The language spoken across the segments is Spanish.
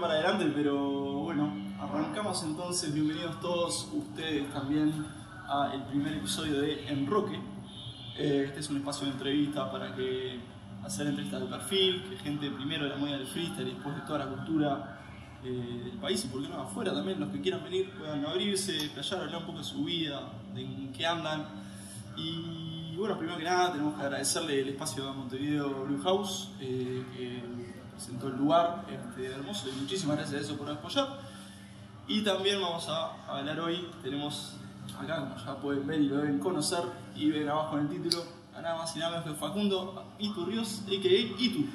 para adelante, pero bueno, arrancamos entonces. Bienvenidos todos ustedes también al primer episodio de Enroque. Eh, este es un espacio de entrevista para que hacer entrevistas de perfil, que gente primero de la movida del freestyle después de toda la cultura eh, del país y por qué no afuera también, los que quieran venir puedan abrirse, playar, hablar un poco de su vida, de en qué andan. Y bueno, primero que nada tenemos que agradecerle el espacio a Montevideo Blue House, eh, presentó el lugar este, hermoso y muchísimas gracias a eso por apoyar. Y también vamos a hablar hoy, tenemos acá, como ya pueden ver y lo deben conocer, y ven abajo en el título, a nada más y nada menos que Facundo Iturrios, a.k.a. Itu.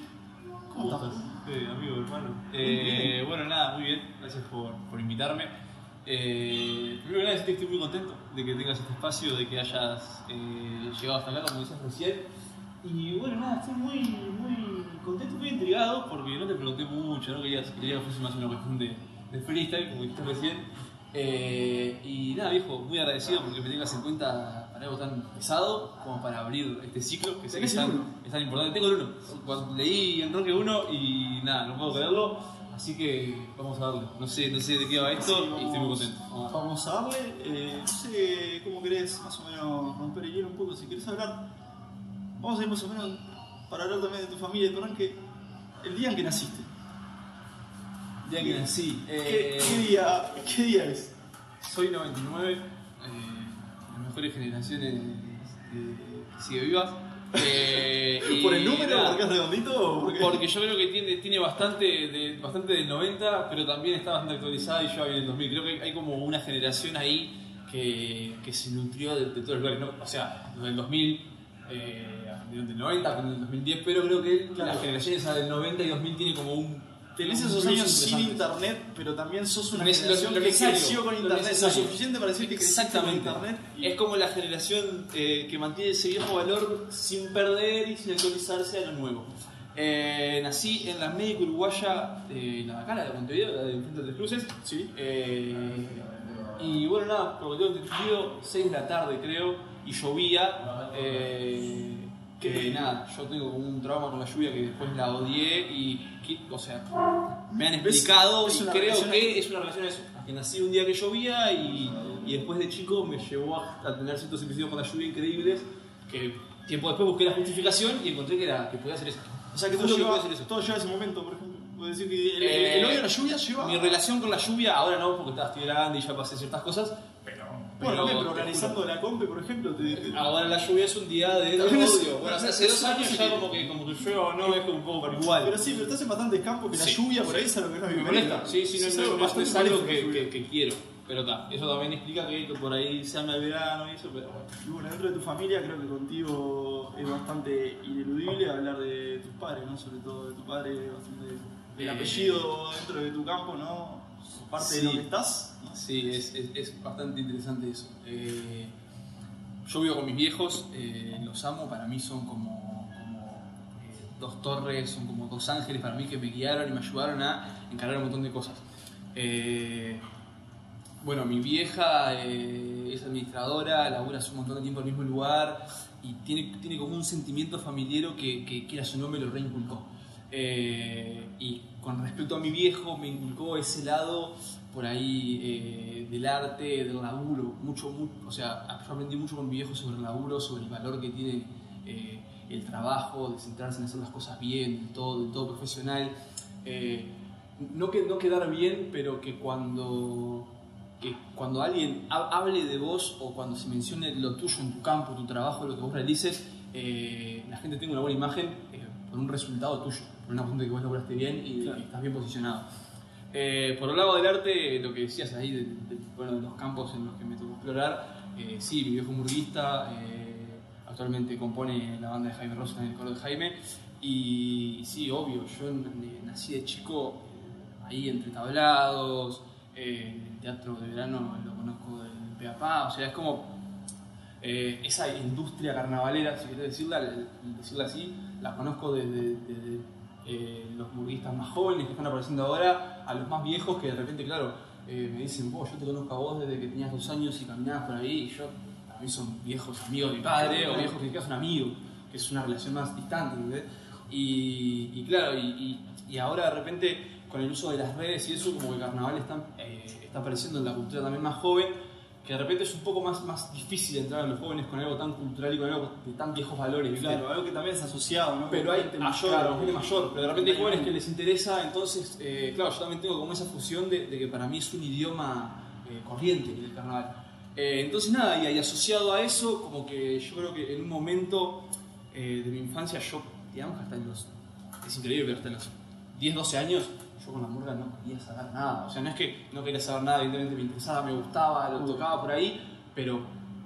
¿Cómo estás? Eh, amigo, hermano. Eh, bueno, nada, muy bien. Gracias por, por invitarme. Eh, primero que nada, decirte que estoy muy contento de que tengas este espacio, de que hayas eh, llegado hasta acá, como decías recién. Y bueno, nada, estoy muy, muy contento, muy intrigado, porque no te pregunté mucho, no quería, quería que fuese más una cuestión de, de freestyle, como dijiste recién. Eh, y nada, viejo, muy agradecido porque me tengas en cuenta para algo tan pesado como para abrir este ciclo que sé que es ¿Tenés el tan, uno? es tan importante. Tengo el 1. Cuando leí en Roque 1 y nada, no puedo creerlo. Así que vamos a darle. No sé, no sé de qué va esto Sí, y estoy muy contento. Vamos a- Vamos a darle, eh, no sé cómo querés más o menos romper el hielo un poco, si querés hablar. Vamos a ir más o menos para hablar también de tu familia, tu arranque. El día en que naciste. El día que nací, ¿Qué, eh, qué día, ¿Qué día es? soy 99, eh, las mejores generaciones que sigue vivas. Eh, ¿Por el número? nada, ¿Porque es redondito? o porque- Porque yo creo que tiene, tiene bastante, de, bastante del 90, pero también está bastante actualizada y yo había en el 2000. Creo que hay como una generación ahí que, que se nutrió de, de todos los lugares. ¿no? O sea, del 2000, eh, del 90, con el 2010, pero creo que Claro. la generación esa del 90 y 2000 tiene como un. Tenés un esos años sin internet, pero también sos una Lo- lo- generación lo que creció con lo internet. Lo necesario. suficiente para decir que creciste con Exactamente. internet. y- Es como la generación eh, que mantiene ese viejo valor sin perder y sin actualizarse a lo nuevo. Eh, nací en la médica uruguaya, eh, la cara de Montevideo, la de Frente de Cruces. Sí. Eh, y bueno, nada, por lo que tengo entendido, 6 de la tarde creo, y llovía. eh, que nada, yo tengo como un trauma con la lluvia que después la odié y, que- o sea, me han explicado y creo que es una relación a eso. Que nací un día que llovía y, y después de chico me llevó a, a tener ciertos episodios con la lluvia increíbles que tiempo después busqué la justificación y encontré que, era, que podía hacer eso. O sea que todo lleva, ser eso. todo lleva ese momento, por ejemplo. Decir que el, Eh, el odio a la lluvia lleva. Mi relación con la lluvia, ahora no, porque estaba- estoy grande y ya pasé ciertas cosas. Bueno, pero te organizando juro, la compe, por ejemplo, te, te- Ahora la lluvia es un día de odio. Bueno, o sea, hace dos años ya como que, como que llueva o no es como un poco para igual. Pero sí, pero estás en bastantes campos que la Sí. lluvia por ahí es algo que no es me molesta. Sí, sí, no, Es no, es algo que quiero. Pero está, eso también explica que por ahí se ama el verano y eso, pero bueno. Y bueno, dentro de tu familia creo que contigo es bastante ineludible hablar de tus padres, ¿no? Sobre todo de tu padre, bastante el Eh, apellido dentro de tu campo, ¿no? Parte de lo que estás. ¿no? Sí, es, es, es bastante interesante eso. Eh, yo vivo con mis viejos, eh, los amo, para mí son como, como, eh, dos torres, son como dos ángeles para mí que me guiaron y me ayudaron a encargar un montón de cosas. Bueno, mi vieja es administradora, labura hace un montón de tiempo en el mismo lugar y tiene, tiene como un sentimiento familiero que, que quiera su nombre lo reinculcó. Y con respecto a mi viejo, me inculcó ese lado por ahí eh, del arte, del laburo, mucho, mu- o sea, yo aprendí mucho con mi viejo sobre el laburo, sobre el valor que tiene eh, el trabajo, de centrarse en hacer las cosas bien, todo, del todo profesional. Eh, no, que, no quedar bien, pero que cuando, que cuando alguien ha- hable de vos o cuando se mencione lo tuyo en tu campo, tu trabajo, lo que vos realices, la gente tenga una buena imagen por un resultado tuyo, por una cuestión de que vos lograste bien y Claro. estás bien posicionado. Eh, por el lado del arte, lo que decías ahí, de, de- bueno, de los campos en los que me tocó explorar, eh, sí, mi viejo murguista, eh, actualmente compone la banda de Jaime Rosa en el coro de Jaime, y sí, obvio, yo nací de chico eh, ahí entre tablados, el teatro de verano lo conozco del Peapá, o sea, es como eh, esa industria carnavalera, si querés decirla, decirla así, la conozco desde, eh, los murguistas más jóvenes que están apareciendo ahora a los más viejos que de repente, claro, eh, me dicen, vos, yo te conozco a vos desde que tenías dos años y caminabas por ahí, y yo, a mí son viejos amigos de mi padre, o viejos que quizás son amigos, que es una relación más distante. Y, y claro, y, y- y ahora de repente con el uso de las redes y eso, como que el carnaval está, eh, está apareciendo en la cultura también más joven, que de repente es un poco más, más difícil entrar a los jóvenes con algo tan cultural y con algo de tan viejos valores. ¿viste? Claro, algo que también es asociado, ¿no? Pero hay gente mayor, mayor. gente mayor, pero de repente hay jóvenes que les interesa, entonces, eh, claro, yo también tengo como esa fusión de, de que para mí es un idioma eh, corriente el carnaval. Eh, entonces nada, y, y asociado a eso, como que yo creo que en un momento de mi infancia, yo, digamos hasta en los, es increíble, pero hasta en los 10, 12 años, yo con la murga no quería saber nada. O sea, no es que no quería saber nada, evidentemente me interesaba, me gustaba, lo tocaba por ahí, pero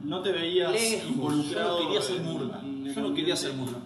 No te veías lejos, involucrado. Yo no quería ser murga. Yo no quería ser murga.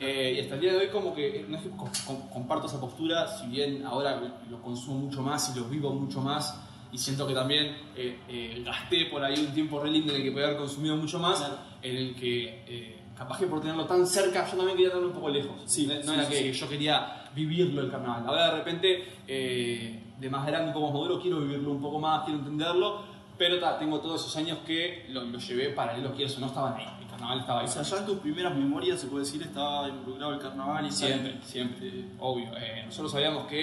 Eh, y hasta el día de hoy como que no es que com- com- comparto esa postura, si bien ahora lo consumo mucho más y lo vivo mucho más y siento que también eh, eh, gasté por ahí un tiempo re lindo en el que podía haber consumido mucho más, Claro. en el que eh, capaz que por tenerlo tan cerca yo también quería tenerlo un poco lejos. Sí, no, no sí, era sí, que yo quería vivirlo el carnaval. Ahora de repente, eh, de más grande, más maduro, quiero vivirlo un poco más, quiero entenderlo, pero ta, tengo todos esos años que lo, lo llevé paralelo, quiero eso, no estaban ahí, el carnaval estaba ahí. O sea, ya en tus primeras memorias se puede decir estaba involucrado el carnaval y Siempre, siempre, obvio. Eh, nosotros sabíamos que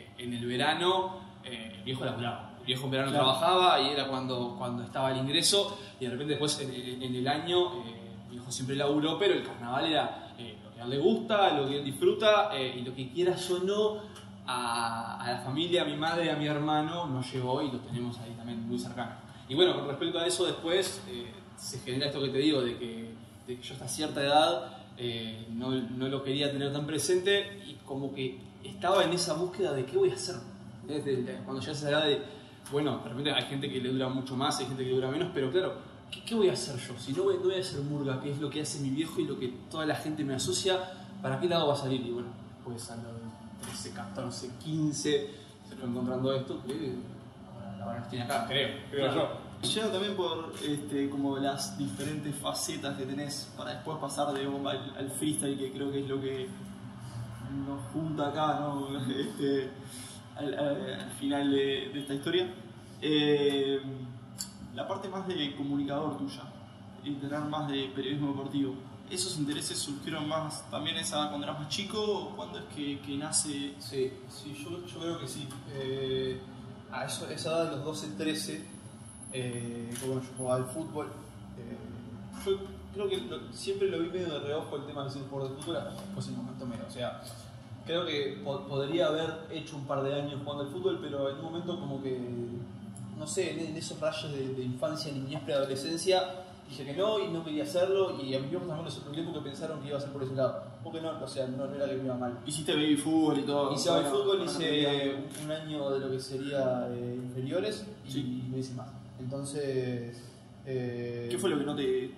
eh, en el verano el viejo laburaba. El viejo en verano Claro. trabajaba y era cuando, cuando estaba el ingreso y de repente después en, en- en el año eh, el viejo siempre laburó, pero el carnaval era le gusta, lo que él disfruta eh, y lo que quieras o no a, la familia, a mi madre, a mi hermano nos llevó y lo tenemos ahí también muy cercano. Y bueno, con respecto a eso después eh, se genera esto que te digo de que, yo hasta cierta edad eh, no, no lo quería tener tan presente y como que estaba en esa búsqueda de qué voy a hacer. Desde cuando llegas a esa edad de, bueno, de hay gente que le dura mucho más, hay gente que dura menos, pero claro, ¿qué, qué voy a hacer yo? Si no voy, no voy a hacer murga, que es lo que hace mi viejo y lo que toda la gente me asocia, ¿para qué lado va a salir? Y bueno, pues a los 13, 14, 15 se fue encontrando esto que ahora, nos tiene acá, creo, creo yo. Llega también por este, como las diferentes facetas que tenés para después pasar de bomba al, al freestyle, que creo que es lo que nos junta acá, ¿no? Este, al, al- al final de, de esta historia. Eh, la parte más de comunicador tuya, tener más de periodismo deportivo. ¿Esos intereses surgieron más también esa cuando eras más chico o cuando es que, que nace? Sí, sí, yo, yo creo que sí. Eh, a eso, esa edad de los 12, 13, eh, yo jugaba al fútbol. eh, yo creo que siempre lo vi medio de reojo el tema de ser jugador de fútbol, después en un momento medio. O sea, creo que po- podría haber hecho un par de años jugando al fútbol, pero en un momento como que, no sé, en, en esos rayos de, de infancia, niñez, preadolescencia, dije que no y no quería hacerlo y a mis viejos también les sorprendió porque pensaron que iba a ser por ese lado. Porque no, o sea, no, no era que me iba mal. Hiciste baby fútbol y todo. Hice baby fútbol, hice un, año de lo que sería eh, inferiores y Sí. no hice más. Entonces. eh, ¿Qué fue lo que no te.?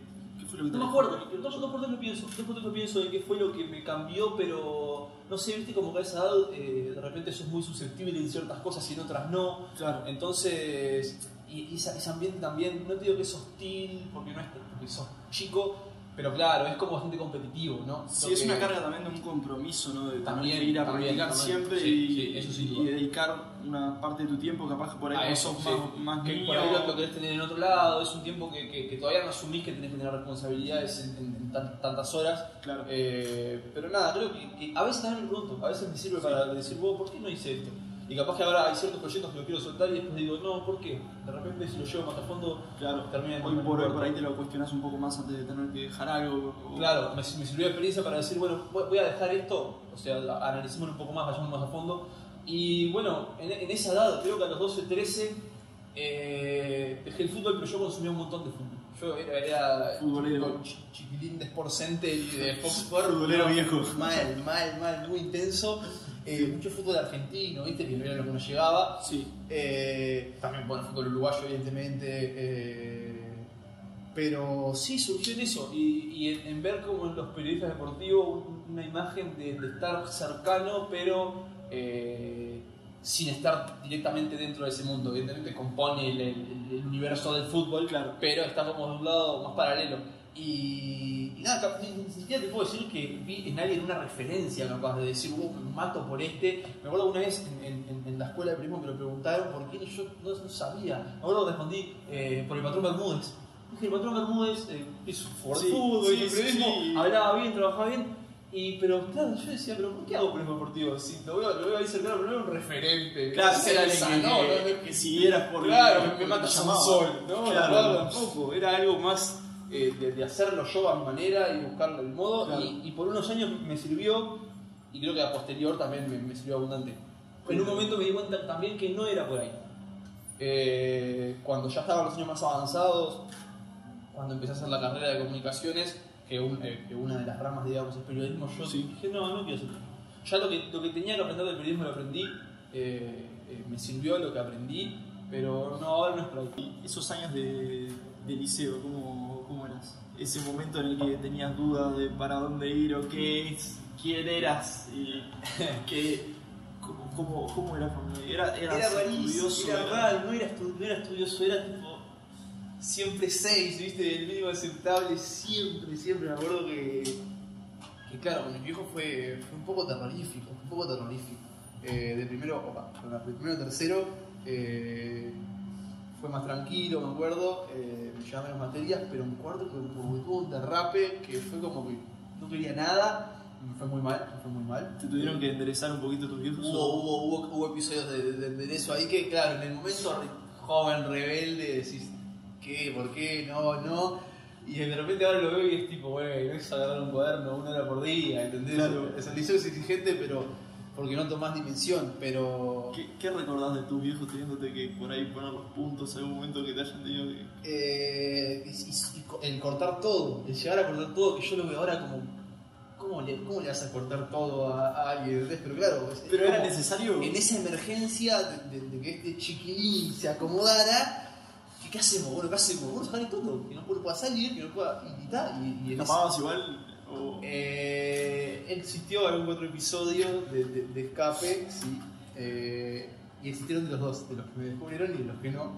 ¿Qué fue lo que te No me acuerdo, dos, dos por lo pienso, dos por pienso de qué fue lo que me cambió, pero no sé, viste como que a esa edad eh, de repente sos muy susceptible en ciertas cosas y en otras no. Claro. Entonces, y, y ese ambiente también, no te digo que es hostil porque no es porque sos chico, pero claro, es como bastante competitivo, ¿no? Sí, Lo es que- una carga también de un compromiso, ¿no? De tener También, que ir a también, practicar también. siempre Sí, y, sí, eso sin y dedicar una parte de tu tiempo, capaz que por ahí a cuando eso, sos sí. más, más que niño. por ahí lo, lo querés tener en otro lado, es un tiempo que, que- que todavía no asumís que tenés que tener responsabilidades en, en- en tan- tantas horas. Claro. Eh, pero nada, creo que, que a veces también me pregunto, a veces me sirve para decir, vos, ¿por qué no hice esto? Y capaz que ahora hay ciertos proyectos que lo quiero soltar y después digo, no, ¿por qué? De repente si lo llevo más a fondo, Claro, termina en hoy por hoy por ahí te lo cuestionas un poco más antes de tener que dejar algo. o- Claro, me, me sirvió de experiencia para decir, bueno, voy a dejar esto, o sea, analicémoslo un poco más, vayamos más a fondo. Y bueno, en, en esa edad, creo que a los 12, 13, eh, dejé el fútbol, pero yo consumía un montón de fútbol. Yo era, era Futbolero. chi- chiquilín de Sport Center y de Fox Sport. Futbolero viejo. Mal, mal, mal, muy intenso. Eh, mucho fútbol argentino, ¿viste? Que era lo que nos llegaba. Sí, Eh, también, bueno, fútbol uruguayo, evidentemente. eh, pero sí, surgió en eso. Y, y en, en ver como en los periodistas deportivos un- una imagen de, de estar cercano, pero sin estar directamente dentro de ese mundo. Evidentemente compone el, el- el universo del fútbol, Claro. pero está como de un lado más paralelo. Y, y nada, ni, siquiera te puedo decir que vi en alguien una referencia capaz de decir, uh, me mato por este. Me acuerdo una vez en, en- en la escuela de periodismo me lo preguntaron por quién y yo no, no sabía. Me acuerdo que respondí eh, por el patrón Bermúdez. Dije, el patrón Bermúdez eh, es un jugador Sí, sí, sí, hablaba bien, trabajaba bien. Y, pero claro, yo decía, pero ¿por qué hago periodismo deportivo? Si lo veo, lo veo ahí cercano, pero no era un referente. Claro, era alguien que, no, no, no, que siguieras por Claro, por- me, me te un sol, ¿no? Claro. Claro, tampoco. Era algo más eh, de, de hacerlo yo a mi manera y buscarle el modo. Claro. Y, y por unos años me sirvió, y creo que a posterior también me, me sirvió abundante. En un momento me di cuenta también que no era por ahí. Eh, cuando ya estaban los años más avanzados, cuando empecé a hacer la carrera de comunicaciones, que, un- eh, que una de las ramas, digamos, es periodismo, yo Sí. dije, no, no quiero hacer. Ya lo que, lo que tenía que aprender del periodismo lo aprendí, eh, eh, me sirvió lo que aprendí, pero no, ahora no es por ahí. Y esos años de, de liceo, ¿cómo. Ese momento en el que tenías dudas de para dónde ir o qué es, quién eras y que, cómo, cómo, cómo era. Era, Era rarísimo, estudioso, era era- raro, no era, no era estudioso, era tipo siempre 6, ¿viste? El mínimo aceptable, siempre, siempre. Me acuerdo que, que claro, con mi viejo fue, fue un poco terrorífico, un poco terrorífico. Eh, de primero, opa, de primero a tercero eh, fue más tranquilo, me acuerdo, eh, me llevaba menos materias, pero en cuarto como que tuvo un derrape que fue como que no quería nada, me fue muy mal, me fue muy mal. ¿Te tuvieron que enderezar un poquito tus viejos? Hubo, hubo, hubo, hubo episodios de, de- de eso ahí que, claro, en el momento joven, rebelde, decís, ¿qué? ¿Por qué? No, no. Y de repente ahora lo veo y es tipo, bueno, es agarrar un cuaderno una hora por día, ¿entendés? Claro. Es el liceo es exigente, pero porque no tomás dimensión, pero. ¿Qué, ¿Qué recordás de tus viejos teniéndote que por ahí poner los puntos en algún momento que te hayan tenido que.? Eh, y- y- y el cortar todo, el llegar a cortar todo, que yo lo veo ahora como. ¿Cómo le, cómo le vas a cortar todo a, a alguien? ¿entendés? Pero claro, Pero era necesario. en esa emergencia de, de- de que este chiquilín se acomodara, ¿qué, hacemos? Bueno, ¿qué hacemos? Bueno, sacar todo, que no pueda salir, que no pueda y, y y, y en ese- ¿Escapabas igual? O... Eh, existió algún otro episodio de, de- de escape, sí, eh, y existieron de los dos, de los que me descubrieron y de los que no.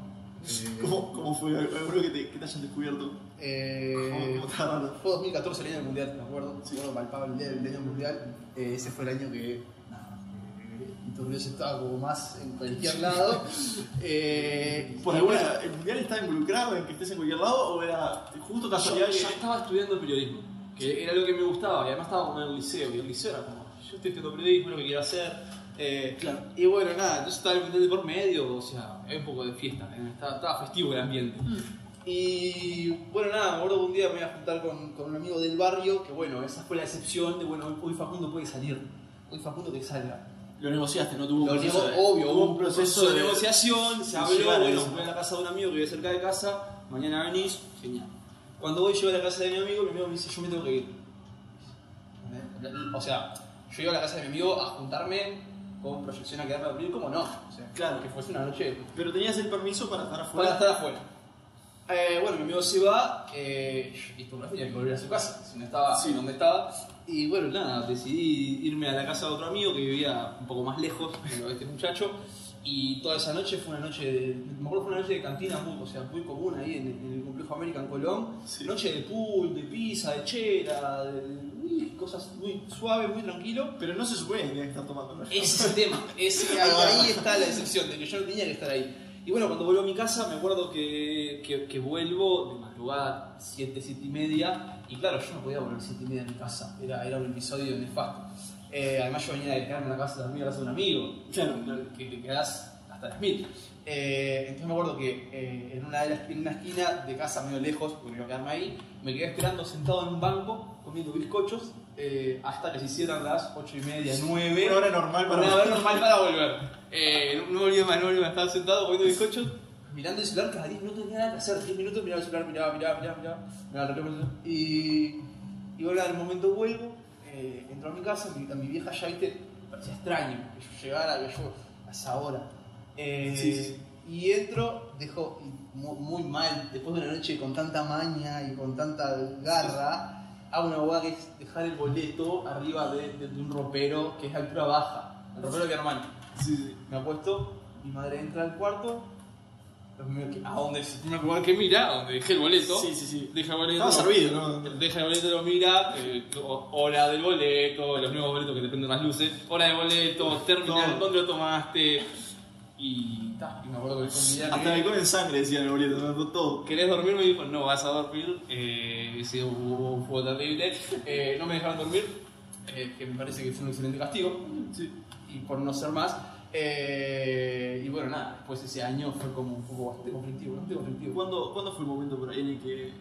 Eh, ¿Cómo, ¿Cómo fue? ¿Alguno que te, que te hayan descubierto? eh, ¿Cómo, cómo te fue 2014 el año del mundial, me acuerdo. Sí. Bueno, palpable el día del año mundial. Eh, ese fue el año que. nada, eh, Iturbide estaba como más en cualquier lado. Eh, ¿Por alguna, bueno, ¿El mundial está involucrado en que estés en cualquier lado o era justo casualidad yo, que.? yo estaba estudiando periodismo, que era lo que me gustaba, y además estaba como en el liceo, y el liceo era como, yo estoy estudiando periodismo, lo que quiero hacer. eh, Claro. Y bueno, nada, entonces estaba el mundial de por medio, o sea, hay un poco de fiesta, eh, estaba, estaba festivo el ambiente. Y bueno, nada, me acuerdo que un día me iba a juntar con, con un amigo del barrio, que bueno, esa fue la excepción de, bueno, hoy, Facundo puede salir, hoy Facundo que salga. Lo negociaste, ¿no? Tuvo un proceso nego- de- obvio, hubo un proceso de, de- negociación, se habló, bueno, voy a la casa de un amigo que vive cerca de casa, mañana venís, genial. Cuando voy yo a la casa de mi amigo, mi amigo me dice, yo me tengo que ir. O sea, yo iba a la casa de mi amigo a juntarme con proyección a quedarme a dormir, ¿cómo no? O sea, Claro. que fuese una noche Pero tenías el permiso para estar afuera. para estar afuera. Eh, bueno, mi amigo se va eh, y por la tenía que volver a su casa, si no estaba Sí. donde estaba. Y bueno, nada, decidí irme a la casa de otro amigo que vivía un poco más lejos de este muchacho. Y toda esa noche fue una noche de. Me acuerdo fue una noche de cantina muy, o sea, muy común ahí en, en el complejo American Colón. Sí. Noche de pool, de pizza, de chela, de, uy, cosas muy suaves, muy tranquilo. Pero no se supone que estar tomando. ¿no? Ese es el tema. Ese, ahí, ahí está la excepción, de que yo no tenía que estar ahí. Y bueno, cuando vuelvo a mi casa, me acuerdo que, que, que vuelvo de madrugada, 7, 7 y media. Y claro, yo no podía volver 7 y media a mi casa. Era, era un episodio nefasto. Eh, además, yo venía de quedarme en la casa de dormir a la casa de un amigo. Claro. Que te quedás hasta las mil. Eh, entonces me acuerdo que eh, en, una de las, en una esquina de casa, medio lejos, porque iba a quedarme ahí, me quedé esperando sentado en un banco, comiendo bizcochos, eh, hasta que se hicieran las 8 y media, 9. Una hora normal para. Una hora normal para volver. Eh, no, no volví más, no volví más. Estaba sentado comiendo bizcochos, mirando el celular cada 10 minutos, no tenía nada que hacer. 10 minutos miraba el celular, miraba, miraba, miraba, miraba, miraba el reloj. Y, y bueno, en el momento vuelvo, eh, entro a mi casa, mi, a mi vieja ya, viste, parecía extraño que yo llegara, que yo a esa hora. Eh, Sí, sí. Y entro, dejo y mu- muy, mal, después de una noche con tanta maña y con tanta garra, hago una hueá que es dejar el boleto arriba de, de- de un ropero que es altura baja, el ropero de mi hermano. Sí. Me apuesto, mi madre entra al cuarto, que- a donde es el primer lugar que mira, donde dejé el boleto. Sí, sí, sí. Deja el boleto. Estaba servido, ¿no? Deja el boleto, lo mira, eh, hora del boleto, los nuevos boletos que te prenden las luces, hora del boleto, terminal, dónde lo tomaste. Y, ta, y me acuerdo que fue día Hasta alcohol en sangre decía el boleto, ¿no? todo. ¿Querés dormir? Me dijo, no vas a dormir. Eh, un fuego terrible. Eh, no me dejaron dormir. eh, que me parece que fue un excelente castigo, Sí. y por no ser más. Eh, y bueno, nada, después ese año fue como un poco bastante conflictivo, bastante conflictivo. ¿Cuándo, ¿Cuándo fue el momento por ahí en el que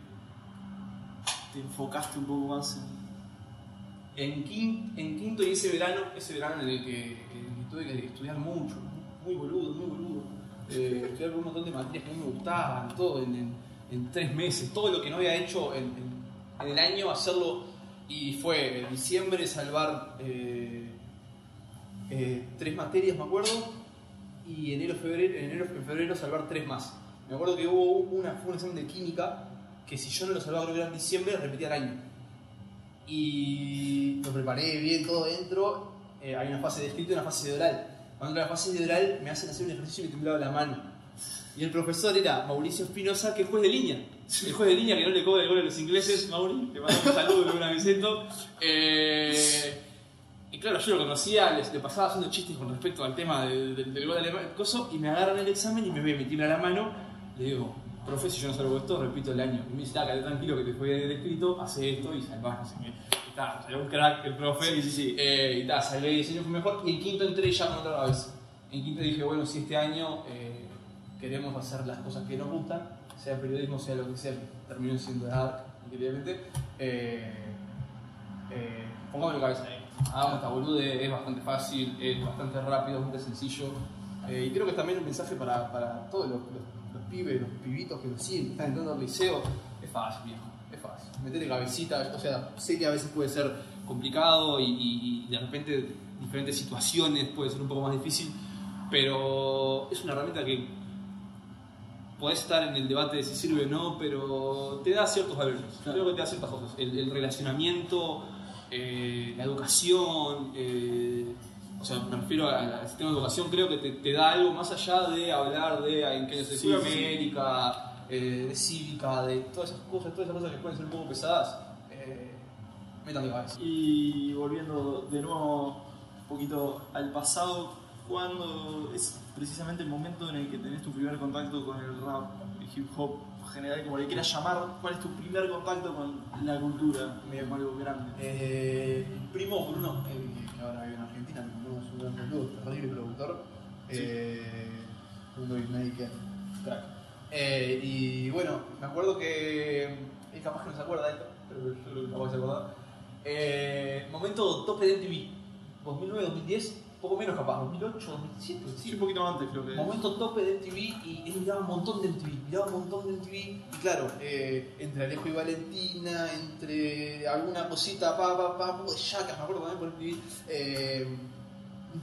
te enfocaste un poco más en.? En quinto, en quinto y ese verano, ese verano en el que, en el que tuve que estudiar mucho, muy boludo, muy boludo. Eh, estudiar un montón de materias que no me gustaban, todo en, en- en tres meses, todo lo que no había hecho en el año, hacerlo. Y fue en diciembre salvar eh, eh, tres materias, me acuerdo, y enero, febrero, enero, febrero salvar tres más. Me acuerdo que hubo una, fue un examen de química que si yo no lo salvaba creo que era en diciembre, repetía el año y lo preparé bien todo dentro. Eh, hay una fase de escrito y una fase de oral. Cuando la fase de oral me hacen hacer un ejercicio y me temblaba la mano. Y el profesor era Mauricio Espinosa, que es juez de línea. El juez de línea que no le cobra el gol a los ingleses, Mauri, le mando un saludo, luego un aviseto. Eh, y claro, yo lo conocía, les, le pasaba haciendo chistes con respecto al tema del, del, del gol alemán, coso, y me agarran el examen y me ve, me tiembla la mano. Le digo, profe, si yo no salvo esto, repito el año. Y me dice, ah, quédate tranquilo que te fue bien escrito, hace esto y salvás, no sé qué. Y está, salió un crack el profe. Sí, sí, sí. Eh, y tal, salvé diseño fue mejor. Y en quinto entré ya con otra cabeza. En quinto dije, bueno, si este año eh, queremos hacer las cosas que nos gustan, sea periodismo, sea lo que sea, terminó siendo de ARC, increíblemente, eh, eh, pongámoslo cabeza ahí. Hagamos esta bolude, es bastante fácil, es bastante rápido, bastante sencillo. Eh, y creo que es también un mensaje para, para todos los, los- los pibes, los pibitos que lo siguen, que están entrando al liceo. Es fácil, viejo, es fácil. Metele cabecita, o sea, sé que a veces puede ser complicado y, y- y de repente diferentes situaciones puede ser un poco más difícil, pero es una herramienta que podés estar en el debate de si sirve o no, pero te da ciertos valores. Claro. Creo que te da ciertas cosas. El, el relacionamiento, eh, la educación, eh, o sea, me refiero al, sistema de educación, creo que te, te da algo más allá de hablar de en qué se Sí. América, eh, de cívica, de todas esas cosas, todas esas cosas que pueden ser un poco pesadas. Métanle cabeza. Y volviendo de nuevo un poquito al pasado, ¿cuándo es precisamente el momento en el que tenés tu primer contacto con el rap, el hip hop general, como le quieras llamar? ¿Cuál es tu primer contacto con la cultura, medio como algo grande? Eh, primo Bruno, eh, que ahora vive en Argentina, le mandamos un gran saludo, terrible productor. Eh, Bruno Beatmaker, crack. Eh, y bueno, me acuerdo que. Él capaz que no se acuerda de esto, pero yo lo capaz que se acuerda. Eh, momento tope de MTV, 2009-2010, poco menos capaz, 2008, 2007, Sí, un poquito antes creo que. Momento tope de MTV y él miraba un montón de MTV, miraba un montón de MTV y claro, eh, entre Alejo y Valentina, entre alguna cosita, pa, pa, pa, un poco de yacas, me acuerdo también por MTV, eh,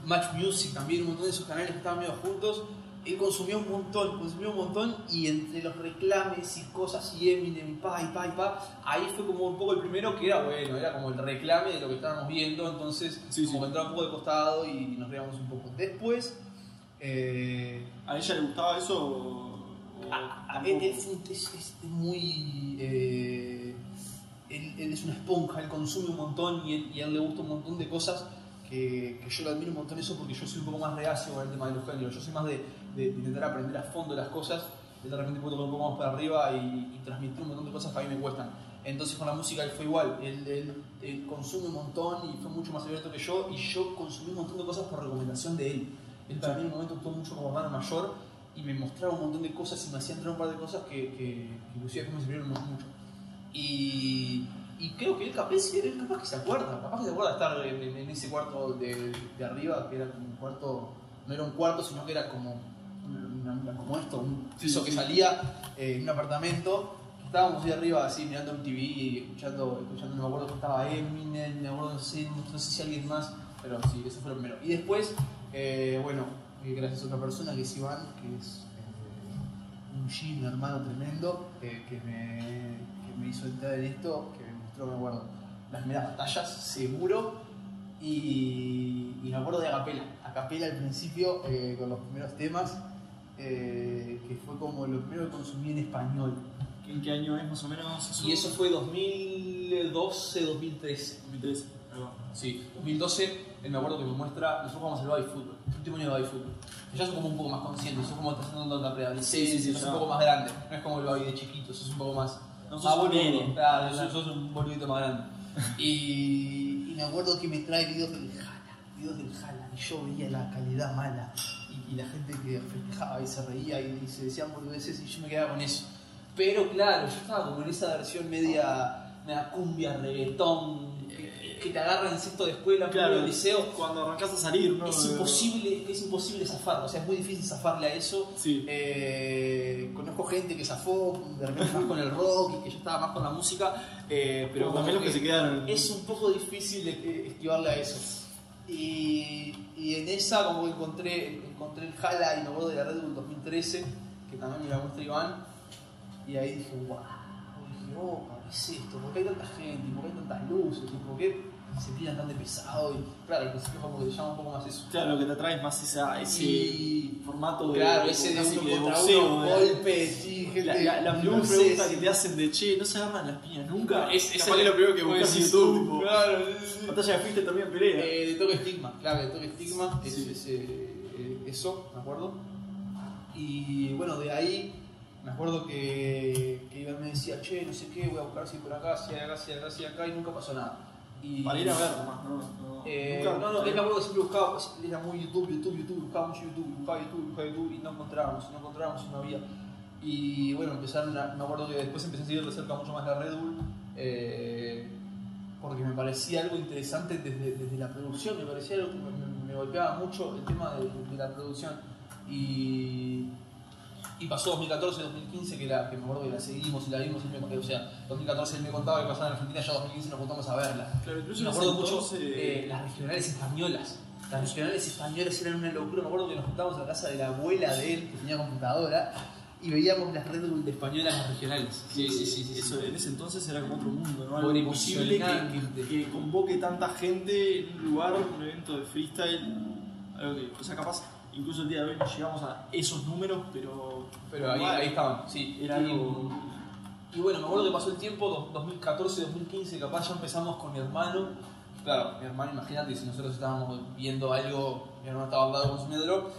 Match Music también, un montón de esos canales que estaban medio juntos, él consumía un montón, consumía un montón y entre los reclames y cosas y Eminem y pa y pa y pa, ahí fue como un poco el primero que era bueno, era como el reclame de lo que estábamos viendo, entonces Sí, como sí. entraba un poco de costado y nos reíamos un poco. Después... Eh, ¿A ella le gustaba eso o, o a- a- él, es, es muy. eh, él, él es una esponja, él consume un montón y, él, y a él le gusta un montón de cosas que, que yo le admiro un montón eso porque yo soy un poco más reacio con el tema de los géneros. Yo soy más de, de- de intentar aprender a fondo las cosas, de repente puedo un poco más para arriba y, y transmitir un montón de cosas que a mí me cuestan. Entonces con la música él fue igual, él, él- él consume un montón y fue mucho más abierto que yo y yo consumí un montón de cosas por recomendación de él. Él para mí en un momento actuó mucho como hermano mayor y me mostraba un montón de cosas y me hacía entrar un par de cosas que, que, inclusive me sirvieron mucho. Y, y creo que él capaz, él capaz que se acuerda, capaz que se acuerda estar en- en ese cuarto de, de arriba, que era como un cuarto, no era un cuarto, sino que era como, una- una- como esto, un piso sí, que sí. salía eh, en un apartamento. Estábamos ahí arriba así mirando un TV y escuchando, escuchando, no me acuerdo que estaba Eminem, me acuerdo, no sé, no sé si alguien más, pero sí, eso fue lo primero. Y después, eh, bueno, eh, gracias a otra persona que es Iván, que es eh, un G, un hermano tremendo, eh, que, me, que me hizo entrar en esto, que me mostró, me acuerdo, las primeras batallas, seguro, y, y me acuerdo de Acapela. Acapela al principio, eh, con los primeros temas, eh, que fue como lo primero que consumí en español. ¿En qué año es más o menos? Y eso fue 2012, 2013. 2013. Ahí va. Sí, 2012, él me acuerdo que me muestra, nosotros jugamos al baby fútbol, el último año de baby fútbol. Ya son como un poco más conscientes, sos como haciendo la preadolescencia, Sí, sí, sí, sos claro. un poco más grande, no es como el baby de chiquito, sos un poco más. No sos más un nene. claro, sos un boludito más grande. y, y me acuerdo que me trae videos del Jala, videos del Jala, y yo veía la calidad mala, y, la gente que festejaba y se reía y, y se decían boludeces, y yo me quedaba con eso. Pero claro, yo estaba como en esa versión media, media cumbia, reggaetón, que, que te agarra en sexto de escuela, Claro, de liceo. Cuando arrancas a salir, ¿no? Es imposible, es imposible zafarlo, o sea, es muy difícil zafarle a eso. Sí. Eh, conozco gente que zafó de repente más con el rock y que yo estaba más con la música, eh, pero Pero también como los que se quedaron. es un poco difícil eh, esquivarle a eso. Y, y en esa como encontré, encontré el Jala acuerdo de la Red Bull 2013, que también me la muestra Iván, y ahí dije, wow, dije, oh, ¿qué es esto? ¿Por qué hay tanta gente? ¿Por qué hay tantas luces? ¿Y ¿Por qué se tiran tan de pesado? Y claro, al principio como que te llama un poco más eso. Claro, lo que te atrae es más esa, ese Y- formato de, Claro, ese de casi uno que de contra boxeo. uno, de- golpes, sí, gente, La, la, la primera luces, pregunta que te hacen de che, no se agarran las piñas nunca. Es- es el- que lo primero que pues, buscas en sí, YouTube. tipo, Claro, sí. Batalla de fuiste también pelea. Eh, de toque estigma, claro, de toque estigma, es, Sí. es, eh, eso, me acuerdo. Y bueno, de ahí me acuerdo que, que Iván me decía, che, no sé qué, voy a buscar si por acá, si acá, si acá, si acá, y nunca pasó nada. Y, Para ir a ver nomás, ¿no? no Eh, nunca- no, no, me acuerdo que siempre buscaba, él era muy YouTube, YouTube, YouTube, buscaba mucho YouTube, buscaba YouTube, buscaba YouTube, y no encontrábamos, no encontrábamos, y no había. Y bueno, empezaron a, me acuerdo que después empecé a seguir de cerca mucho más la Red Bull, eh, porque me parecía algo interesante desde, desde la producción, me parecía algo que me, me- me golpeaba mucho el tema de, de la producción. Y, y pasó 2014, 2015, que, la, que me acuerdo que la seguimos y la vimos, y me, o sea, 2014 él me contaba que pasaba en Argentina, ya 2015 nos juntamos a verla. Claro, incluso Me acuerdo mucho eh, las regionales españolas. Las regionales españolas eran una locura. Me acuerdo que nos juntamos la casa de la abuela de él, que tenía computadora, y veíamos las Red Bull de españolas, las regionales. Sí, sí, sí. sí, Eso, en ese entonces era como otro mundo, ¿no? Algo imposible que, que, que convoque tanta gente en un lugar, un evento de freestyle. Algo que, o sea, capaz, incluso el día de hoy no llegamos a esos números, pero. Pero ahí, ahí estaban, sí. Era y, algo. y bueno, me acuerdo que pasó el tiempo, dos- 2014, 2015, capaz ya empezamos con mi hermano. Claro, mi hermano, imagínate, si nosotros estábamos viendo algo, mi hermano estaba al lado consumiéndolo.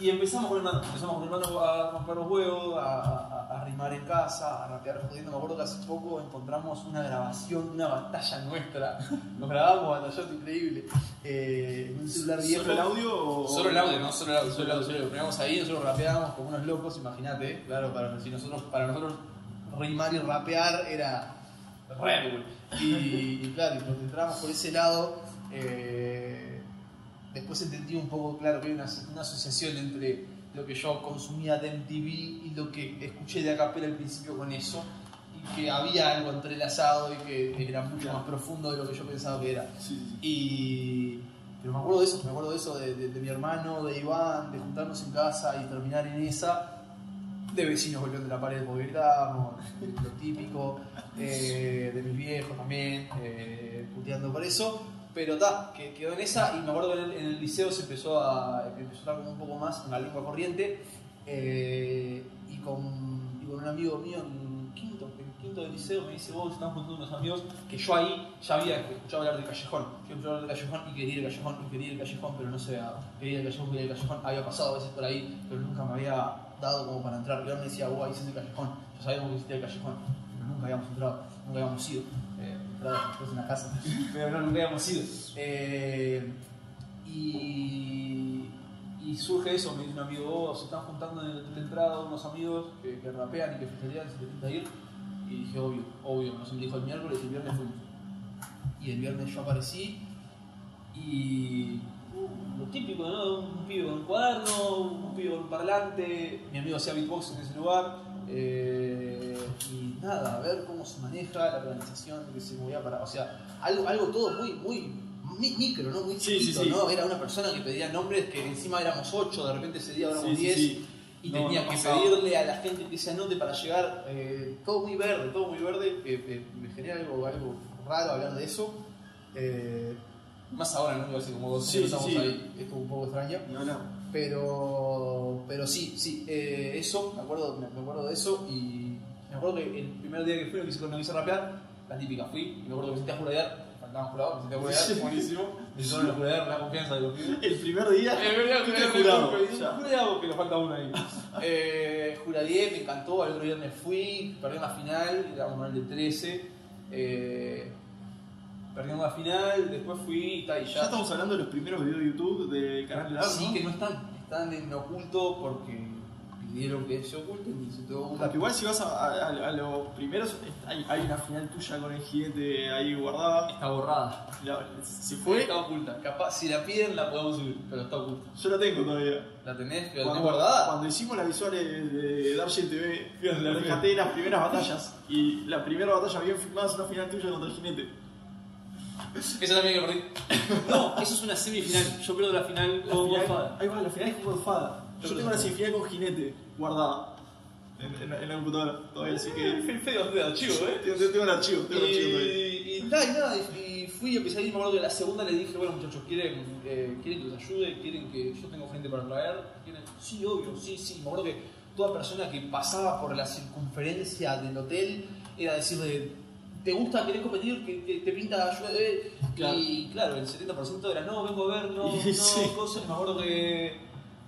Y empezamos con hermano, empezamos con hermano a romper los huevos, a, a, a rimar en casa, a rapear jodiendo. Me acuerdo que hace poco encontramos una grabación de una batalla nuestra. Nos grabamos batallando increíble. Eh, un celular viejo. ¿Solo el audio o.? Solo el audio, no solo el audio, solo el audio. solo Lo poníamos ahí, nosotros rapeábamos como unos locos, imagínate, claro, para, si nosotros, para nosotros rimar y rapear era Red Bull. Y, y claro, y cuando entramos por ese lado, eh, después entendí un poco, claro, que hay una, una asociación entre lo que yo consumía de MTV y lo que escuché de Acapela al principio con eso, y que había algo entrelazado y que era mucho más profundo de lo que yo pensaba que era. Sí. Y. Pero me acuerdo de eso, me acuerdo de eso, de, de- de mi hermano, de Iván, de juntarnos en casa y terminar en esa. De vecinos golpeando la pared porque gritábamos, lo típico, eh, de mis viejos también, eh, puteando por eso. Pero ta, que quedó en esa y me acuerdo que en el, en el liceo se empezó a, empezó a hablar como un poco más en la lengua corriente eh, y, con, y con un amigo mío en quinto, en quinto del liceo me dice, vos estamos juntando unos amigos que yo ahí ya había escuchado hablar del callejón. Yo escuchaba hablar del callejón y quería ir al callejón y quería ir al callejón, pero no dado. Quería ir al callejón, quería ir al callejón, había pasado a veces por ahí, pero nunca me había dado como para entrar. Y ahora me decía, vos ahí hiciste el callejón, ya sabíamos que existía el callejón, pero nunca habíamos entrado, nunca habíamos ido. La casa, pero no, nunca habíamos ido. Eh, y, y surge eso, me dice un amigo, vos se están juntando en el hotel de entrada unos amigos que, que rapean y que festejan, si te pinta ir. Y dije, obvio, obvio, no se me dijo el miércoles y el viernes fuimos. Y el viernes yo aparecí y uh, lo típico, ¿no? Un pibe con un cuaderno, un pibe con un parlante, mi amigo hacía beatbox en ese lugar. Eh, y nada, a ver cómo se maneja la organización que se movía para. O sea, algo, algo todo muy, muy mi- micro, ¿no? Muy Sí, sí, chiquito, sí. ¿no? Era una persona que pedía nombres que encima éramos 8, de repente ese día éramos Sí, sí, 10. sí. Y No, tenía no que pasaba. pedirle a la gente que se anote para llegar, eh, todo muy verde, todo muy verde, que que me genera algo, algo raro hablar de eso. Eh, más ahora, ¿no? Hace como dos años estamos ahí, es como un poco extraño. Ni hablar. Pero, pero sí, sí, eh, eso, me acuerdo, me, me acuerdo de eso y me acuerdo que el primer día que fui, no quise, no quise rapear, la típica, fui y me acuerdo que me senté a juradear, faltaban jurados, me senté a juradear, buenísimo, me hicieron a juradear la confianza de los pibes. El primer día. El primer día fuiste jurado, jurado. que nos falta uno ahí. Eh, juradié, me encantó, al otro viernes fui, perdí la final, éramos en el de 13. eh, perdimos la final, después fui y tal, y ya. Ya estamos hablando de los primeros videos de YouTube del canal de Dark, Sí, ¿no? que no están, están en oculto porque pidieron que se oculten y se todo Porque igual si vas a, a- a- a los primeros, hay, hay una final tuya con el jinete ahí guardada. Está borrada. La- si fue, Está oculta. Capaz, si la piden la podemos subir, pero está oculta. yo la tengo todavía. ¿La tenés? ¿La tenés Cuando, guardada? cuando hicimos las visuales de Dargen TV, la rescaté las primeras batallas. Y la primera batalla bien filmada es una final tuya contra el jinete. Esa también que perdí. No, eso es una semifinal. Yo pierdo la final La con final- Godfather. ahí va, la final es con Godfather. Yo tengo la semifinal con jinete guardada en, en, en la computadora todavía, así que. Qué feo de archivo, eh. Tengo, tengo el archivo, tengo el archivo todavía. Y, nada, y nada, y, y fui y empecé a ir, me acuerdo que la segunda le dije, bueno muchachos, ¿quieren, eh, ¿quieren que los ayude? ¿Quieren que yo tengo gente para traer? ¿Quieren? Sí, obvio, sí, sí. Me acuerdo que toda persona que pasaba por la circunferencia del hotel era decirle, ¿te gusta, querés competir? ¿Que, que te pinta ayuda? Eh, Claro. Y claro, el 70% era, no, vengo a ver, no, no, sí. cosas. Me acuerdo que,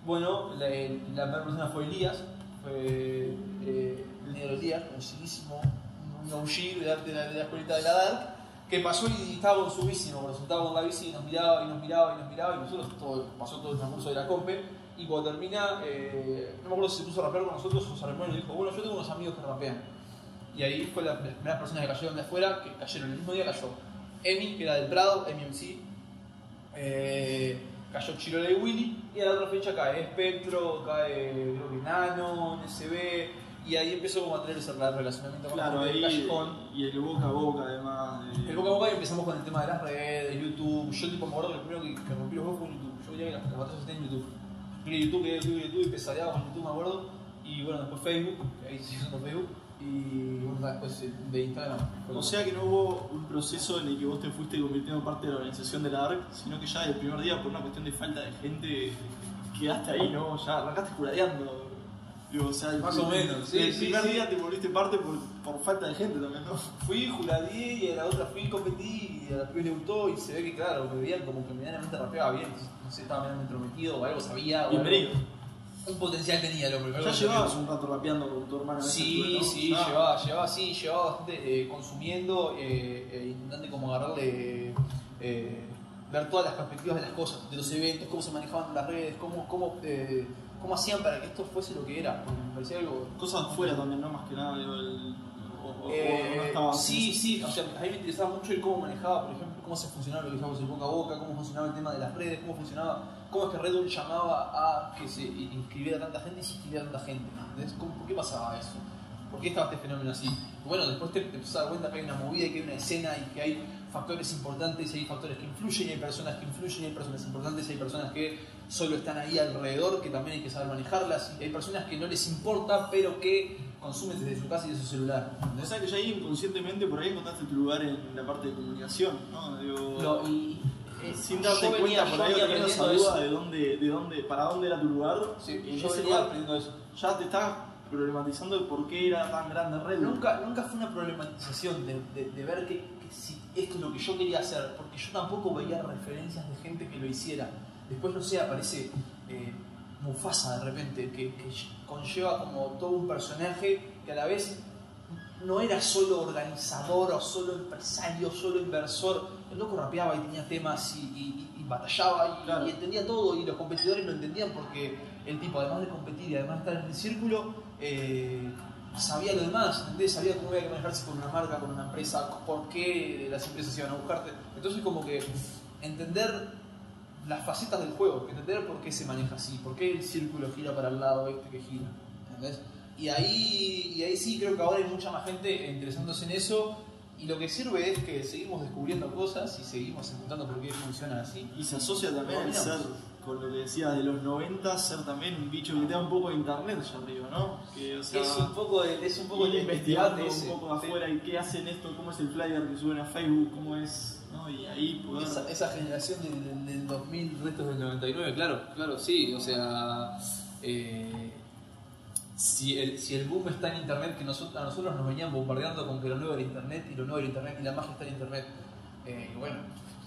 bueno, la, la primera persona fue Elías, fue eh, el negro Elías, conocidísimo, un OG de, arte de, la, de la escuelita de la Dark, que pasó y estaba con su bici, acuerdo, sentado con la bici y nos miraba y nos miraba y nos miraba y nosotros todo, pasó todo el transcurso de la compe y cuando termina, eh, no me acuerdo si se puso a rapear con nosotros o se armó y nos dijo, bueno, yo tengo unos amigos que rapean. Y ahí fue la, las primeras personas que cayeron de afuera, que cayeron el mismo día cayó Emi, que era del Prado, Emi MC, eh, cayó Chirole y Willy, y a la otra fecha cae Espectro, cae creo que Nano, NSB, y ahí empezó como a tener ese relacionamiento con Claro, ahí. del callejón. Y el boca a boca, además. de- El boca a boca y empezamos con el tema de las redes, YouTube. Yo tipo me acuerdo que el primero que, que rompí los huevos fue YouTube. Yo quería que las, las batallas estén en YouTube. Quería YouTube, quería YouTube, YouTube y pesadeaba con YouTube, me acuerdo. Y bueno, después Facebook, ahí sí usando Facebook. Y bueno, después eh, de Instagram. O sea que no hubo un proceso en el que vos te fuiste convirtiendo parte de la organización de la ARC, sino que ya el primer día, por una cuestión de falta de gente, quedaste ahí, ¿no? Ya arrancaste juradeando. Digo, o sea, el, Más o menos, sí, El sí, primer sí. día te volviste parte por, por falta de gente también, ¿no? Fui, juradié y a la otra fui, competí y a la pibe le gustó y se ve que claro, me veían como que medianamente rapeaba bien, no sé, estaba medianamente prometido o algo sabía. o Bienvenido. algo. Un potencial tenía el hombre. Ya llevabas un rato rapeando con tu hermana. Sí, sí, llevaba, llevaba, sí, llevaba bastante eh, consumiendo, eh, eh, intentando como agarrarle, eh, ver todas las perspectivas de las cosas, de los eventos, cómo se manejaban las redes, cómo, cómo, eh, cómo hacían para que esto fuese lo que era, porque me parecía algo... Cosas afuera también, ¿no? Más que nada, digo, el. O, o- o no estaba sí, sí, o sea, a mí me interesaba mucho el cómo manejaba, por ejemplo, cómo se funcionaba lo que el boca a boca, cómo funcionaba el tema de las redes, cómo funcionaba, cómo es que Red Bull llamaba a que se inscribiera tanta gente y se inscribiera tanta gente, ¿entendés? ¿Cómo- ¿Por qué pasaba eso? ¿Por qué estaba este fenómeno así? Bueno, después te, te empezás a dar cuenta que hay una movida y que hay una escena y que hay factores importantes y hay factores que influyen y hay personas que influyen y hay personas importantes y hay personas que solo están ahí alrededor que también hay que saber manejarlas y hay personas que no les importa pero que consumen desde su casa y de su celular. O sea que ya ahí inconscientemente por ahí encontraste tu lugar en la parte de comunicación, ¿no? Digo, Lo- y, sin darte yo venía- cuenta por ahí venía esa duda eso. de dónde, de dónde, para dónde era tu lugar. Sí, y en yo ese lugar aprendiendo eso. ya te estás problematizando de por qué era tan grande Red Bull. Nunca, nunca fue una problematización de, de- de ver que, que si esto es lo que yo quería hacer, porque yo tampoco veía referencias de gente que lo hiciera. Después, no sé, aparece eh, Mufasa de repente, que, que conlleva como todo un personaje que a la vez no era solo organizador o solo empresario, solo inversor. El loco rapeaba y tenía temas y, y- y batallaba y, Claro. y entendía todo y los competidores lo entendían porque el tipo, además de competir y además de estar en el círculo, eh, sabía lo demás, ¿entendés? Sabía cómo había que manejarse con una marca, con una empresa, por qué las empresas iban a buscarte. Entonces como que entender las facetas del juego, entender por qué se maneja así, por qué el círculo gira para el lado este que gira. ¿entendés? Y ahí, y ahí sí creo que ahora hay mucha más gente interesándose en eso. Y lo que sirve es que seguimos descubriendo cosas y seguimos encontrando por qué funciona así. Y se asocia también Dominamos. ser, con lo que decías de los 90, ser también un bicho que te da un poco de internet allá arriba, ¿no? Que, o sea, es un poco de, es un poco de investigando debate un ese. poco afuera y qué hacen esto, cómo es el flyer que suben a Facebook, cómo es, ¿no? Y ahí poder... Esa, esa generación del, del- del 2000, restos del 99, claro, claro, sí, o sea, eh, si, el, si el boom está en internet, que nosotros, a nosotros nos venían bombardeando con que lo nuevo era internet y lo nuevo era internet y la magia está en internet, eh, y bueno,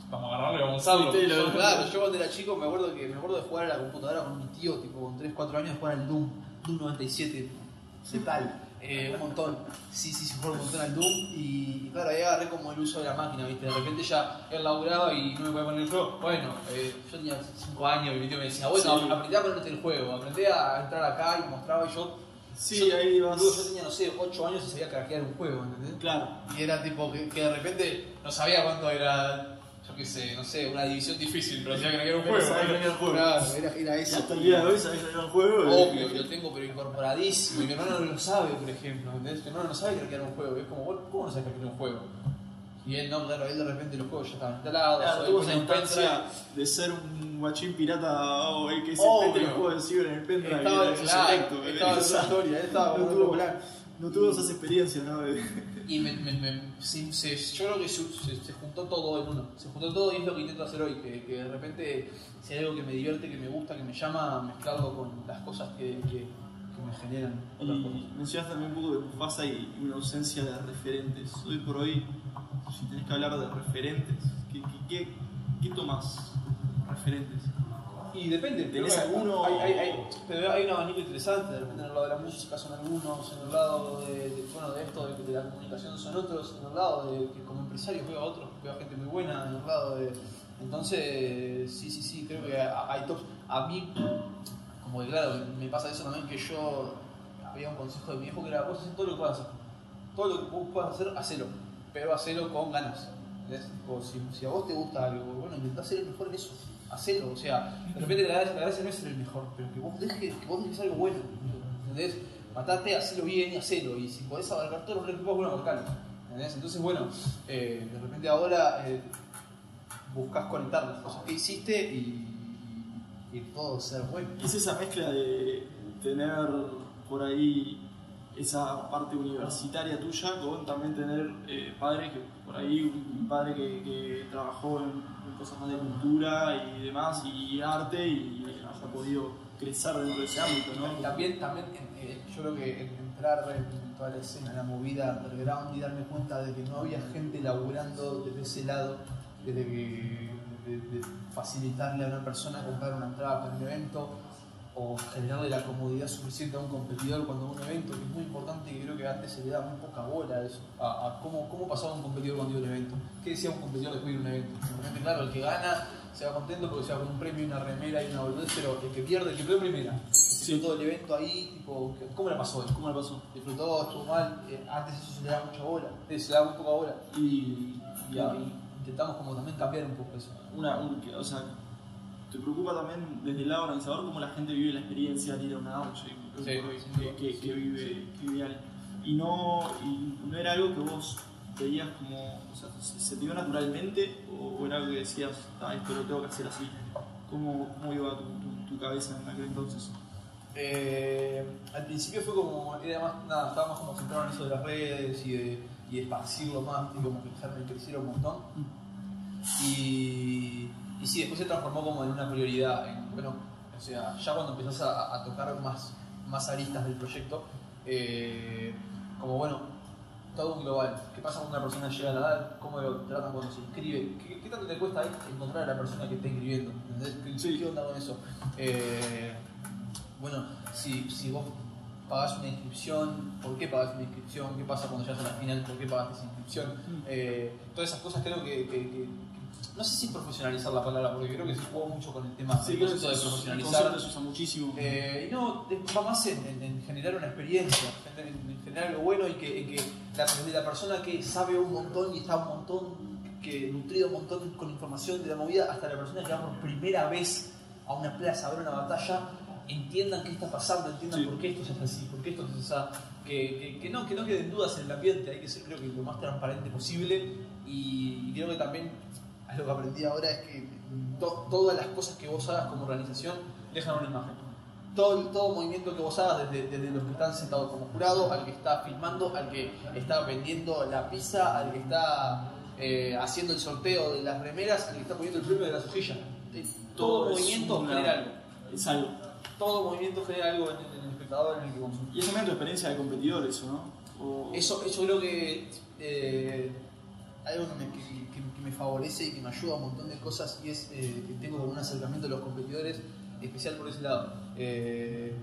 vamos a agarrarlo y vamos a usarlo. Sí, lo- Yo, claro, yo cuando era chico me acuerdo que me acuerdo de jugar a la computadora con mi tío, tipo con 3, 4 años, jugar al Doom, Doom 97, de tal. Eh, un montón. Sí, sí, sí, juego un montón al Doom. Y, y claro, ahí agarré como el uso de la máquina, ¿viste? De repente ya he laburado y no me podía poner el juego. Bueno, eh, yo tenía 5 años y mi tío me decía, bueno, Sí. aprendí a ponerte el juego, aprendí a entrar acá y mostraba y yo. Sí, yo, ahí vas. Luego yo tenía, no sé, 8 años y sabía craquear un juego, ¿entendés? Claro. Y era tipo que, que de repente no sabía cuánto era, yo qué sé, no sé, una división difícil, pero sabía craquear un juego. sabía craquear un juego. Claro, era, era eso. hasta el día de hoy sabés que el juego. y- Obvio, que lo tengo pero incorporadísimo y mi hermano no lo sabe, por ejemplo, ¿entendés? Mi hermano no sabe craquear un juego, y es como, ¿cómo no sabes craquear un juego? Y él no, claro, él de repente los juegos ya estaban instalados, Claro, tuvo esa instancia de ser un guachín pirata o el que se mete en el juego de ciber en el pendrive, estaba, era claro, estaba en historia, él estaba no tuvo, no tuvo esas experiencias, ¿no? De- Y me, me, me- se- se- yo creo que se, se- juntó todo en uno. Se juntó todo y es lo que intento hacer hoy. Que, que de repente, si hay algo que me divierte, que me gusta, que me llama, mezclarlo con las cosas que, que, que me generan. Y mencionas también un poco de Mufasa y una ausencia de referentes. Hoy por hoy, si tenés que hablar de referentes, ¿qué, qué, qué, qué tomás? Referentes. Y depende, ¿Tenés alguno? Hay, hay, hay- pero hay un abanico interesante, de repente en el lado de la música son algunos, en el lado de, de- bueno, de esto, de, de la comunicación son otros, en el lado de que como empresario veo a otros, veo a gente muy buena, en el lado de... Entonces, sí, sí, sí, creo que hay tops. A mí, como que claro, me pasa eso también que yo había un consejo de mi viejo que era, vos haces todo lo que puedas hacer. Todo lo que vos puedas hacer, hacelo. Pero hacelo con ganas. ¿entendés? O si, a vos te gusta algo, bueno, intentá ser el mejor en eso. Hacelo. O sea, de repente la gracia no es ser el mejor, pero que vos dejes, que vos dejes algo bueno. ¿Entendés? Matate, hacelo bien y hacelo. Y si podés abarcar todos los recursos, bueno, abarcalo. ¿Entendés? Entonces, bueno, eh, de repente ahora eh, buscas conectar las cosas que hiciste y, y todo ser bueno. Es esa mezcla de tener por ahí esa parte universitaria tuya con también tener eh, padres que por ahí un padre que, trabajó en, en cosas más de cultura y demás y arte y haya podido crecer dentro de ese ámbito, ¿no? También, también eh, yo creo que en- entrar en toda la escena, la movida underground y darme cuenta de que no había gente laburando desde ese lado, desde que de facilitarle a una persona comprar una entrada para un evento o generarle la comodidad suficiente a un competidor cuando va a un evento, que es muy importante y creo que antes se le daba muy poca bola a eso, a, a cómo, cómo pasaba un competidor cuando iba a un evento. ¿Qué decía un competidor después de un evento? Repente, claro, el que gana se va contento porque se va con un premio, una remera y una boludez, pero el que pierde, el que quedó primera, sí. todo el evento ahí, tipo, ¿cómo le pasó? ¿Cómo le pasó? disfrutó, estuvo mal, eh, antes eso se le daba mucha bola, eh, se le daba muy poca bola. Y, y Y intentamos como también cambiar un poco eso. una, un- o sea, te preocupa también desde el lado organizador cómo la gente vive la experiencia de ir a una Sí, que, que, que sí, vive, que vive alguien. Y no, y no era algo que vos veías como, o sea, se, se te dio naturalmente o, o era algo que decías, ah, esto lo tengo que hacer así. ¿Cómo, cómo iba tu, tu, tu cabeza en aquel entonces? Eh, al principio fue como, era más, nada, estaba más como centrado en eso de las redes y de, y de esparcirlo más, y como que dejarme crecer un montón. Y, y sí, después se transformó como en una prioridad. en, bueno, o sea, ya cuando empezás a, a tocar más, más aristas del proyecto, eh, como bueno, todo un global. ¿Qué pasa cuando una persona llega a la edad? ¿Cómo lo tratan cuando se inscribe? ¿Qué, qué tanto te cuesta ahí encontrar a la persona que está inscribiendo? ¿Qué, Sí. qué onda con eso? Eh, bueno, si, si vos pagás una inscripción, ¿por qué pagás una inscripción? ¿Qué pasa cuando llegas a la final? ¿Por qué pagaste esa inscripción? Eh, todas esas cosas creo que, que- que- que- no sé si profesionalizar la palabra, porque creo que se jugó mucho con el tema Sí, de es- el profesionalizar. se usa muchísimo. Eh, y no, de- va más en, en- en generar una experiencia, en, en- en generar algo bueno y que, que la, de la persona que sabe un montón y está un montón, que nutrido un montón con información de la movida, hasta la persona que va por primera vez a una plaza a ver una batalla, entiendan qué está pasando, entiendan Sí. por qué esto se hace así, por qué esto se hace que, que, que no, que no queden dudas en el ambiente, hay que ser creo que lo más transparente posible y, y creo que también lo que aprendí ahora es que to- todas las cosas que vos hagas como organización dejan una imagen. Todo, todo movimiento que vos hagas, desde, desde los que están sentados como jurado, al que está filmando, al que está vendiendo la pizza, al que está eh, haciendo el sorteo de las remeras, al que está poniendo el premio de las hojillas. Eh, Todo, es movimiento una- genera algo. Es algo. Todo movimiento genera algo en, en el espectador, en el que consume. Y es también tu experiencia de competidor, eso, ¿no? O- Eso, eso creo que eh, algo me, que me favorece y que me ayuda a un montón de cosas y es eh, que tengo un acercamiento a los competidores especial por ese lado. Eh,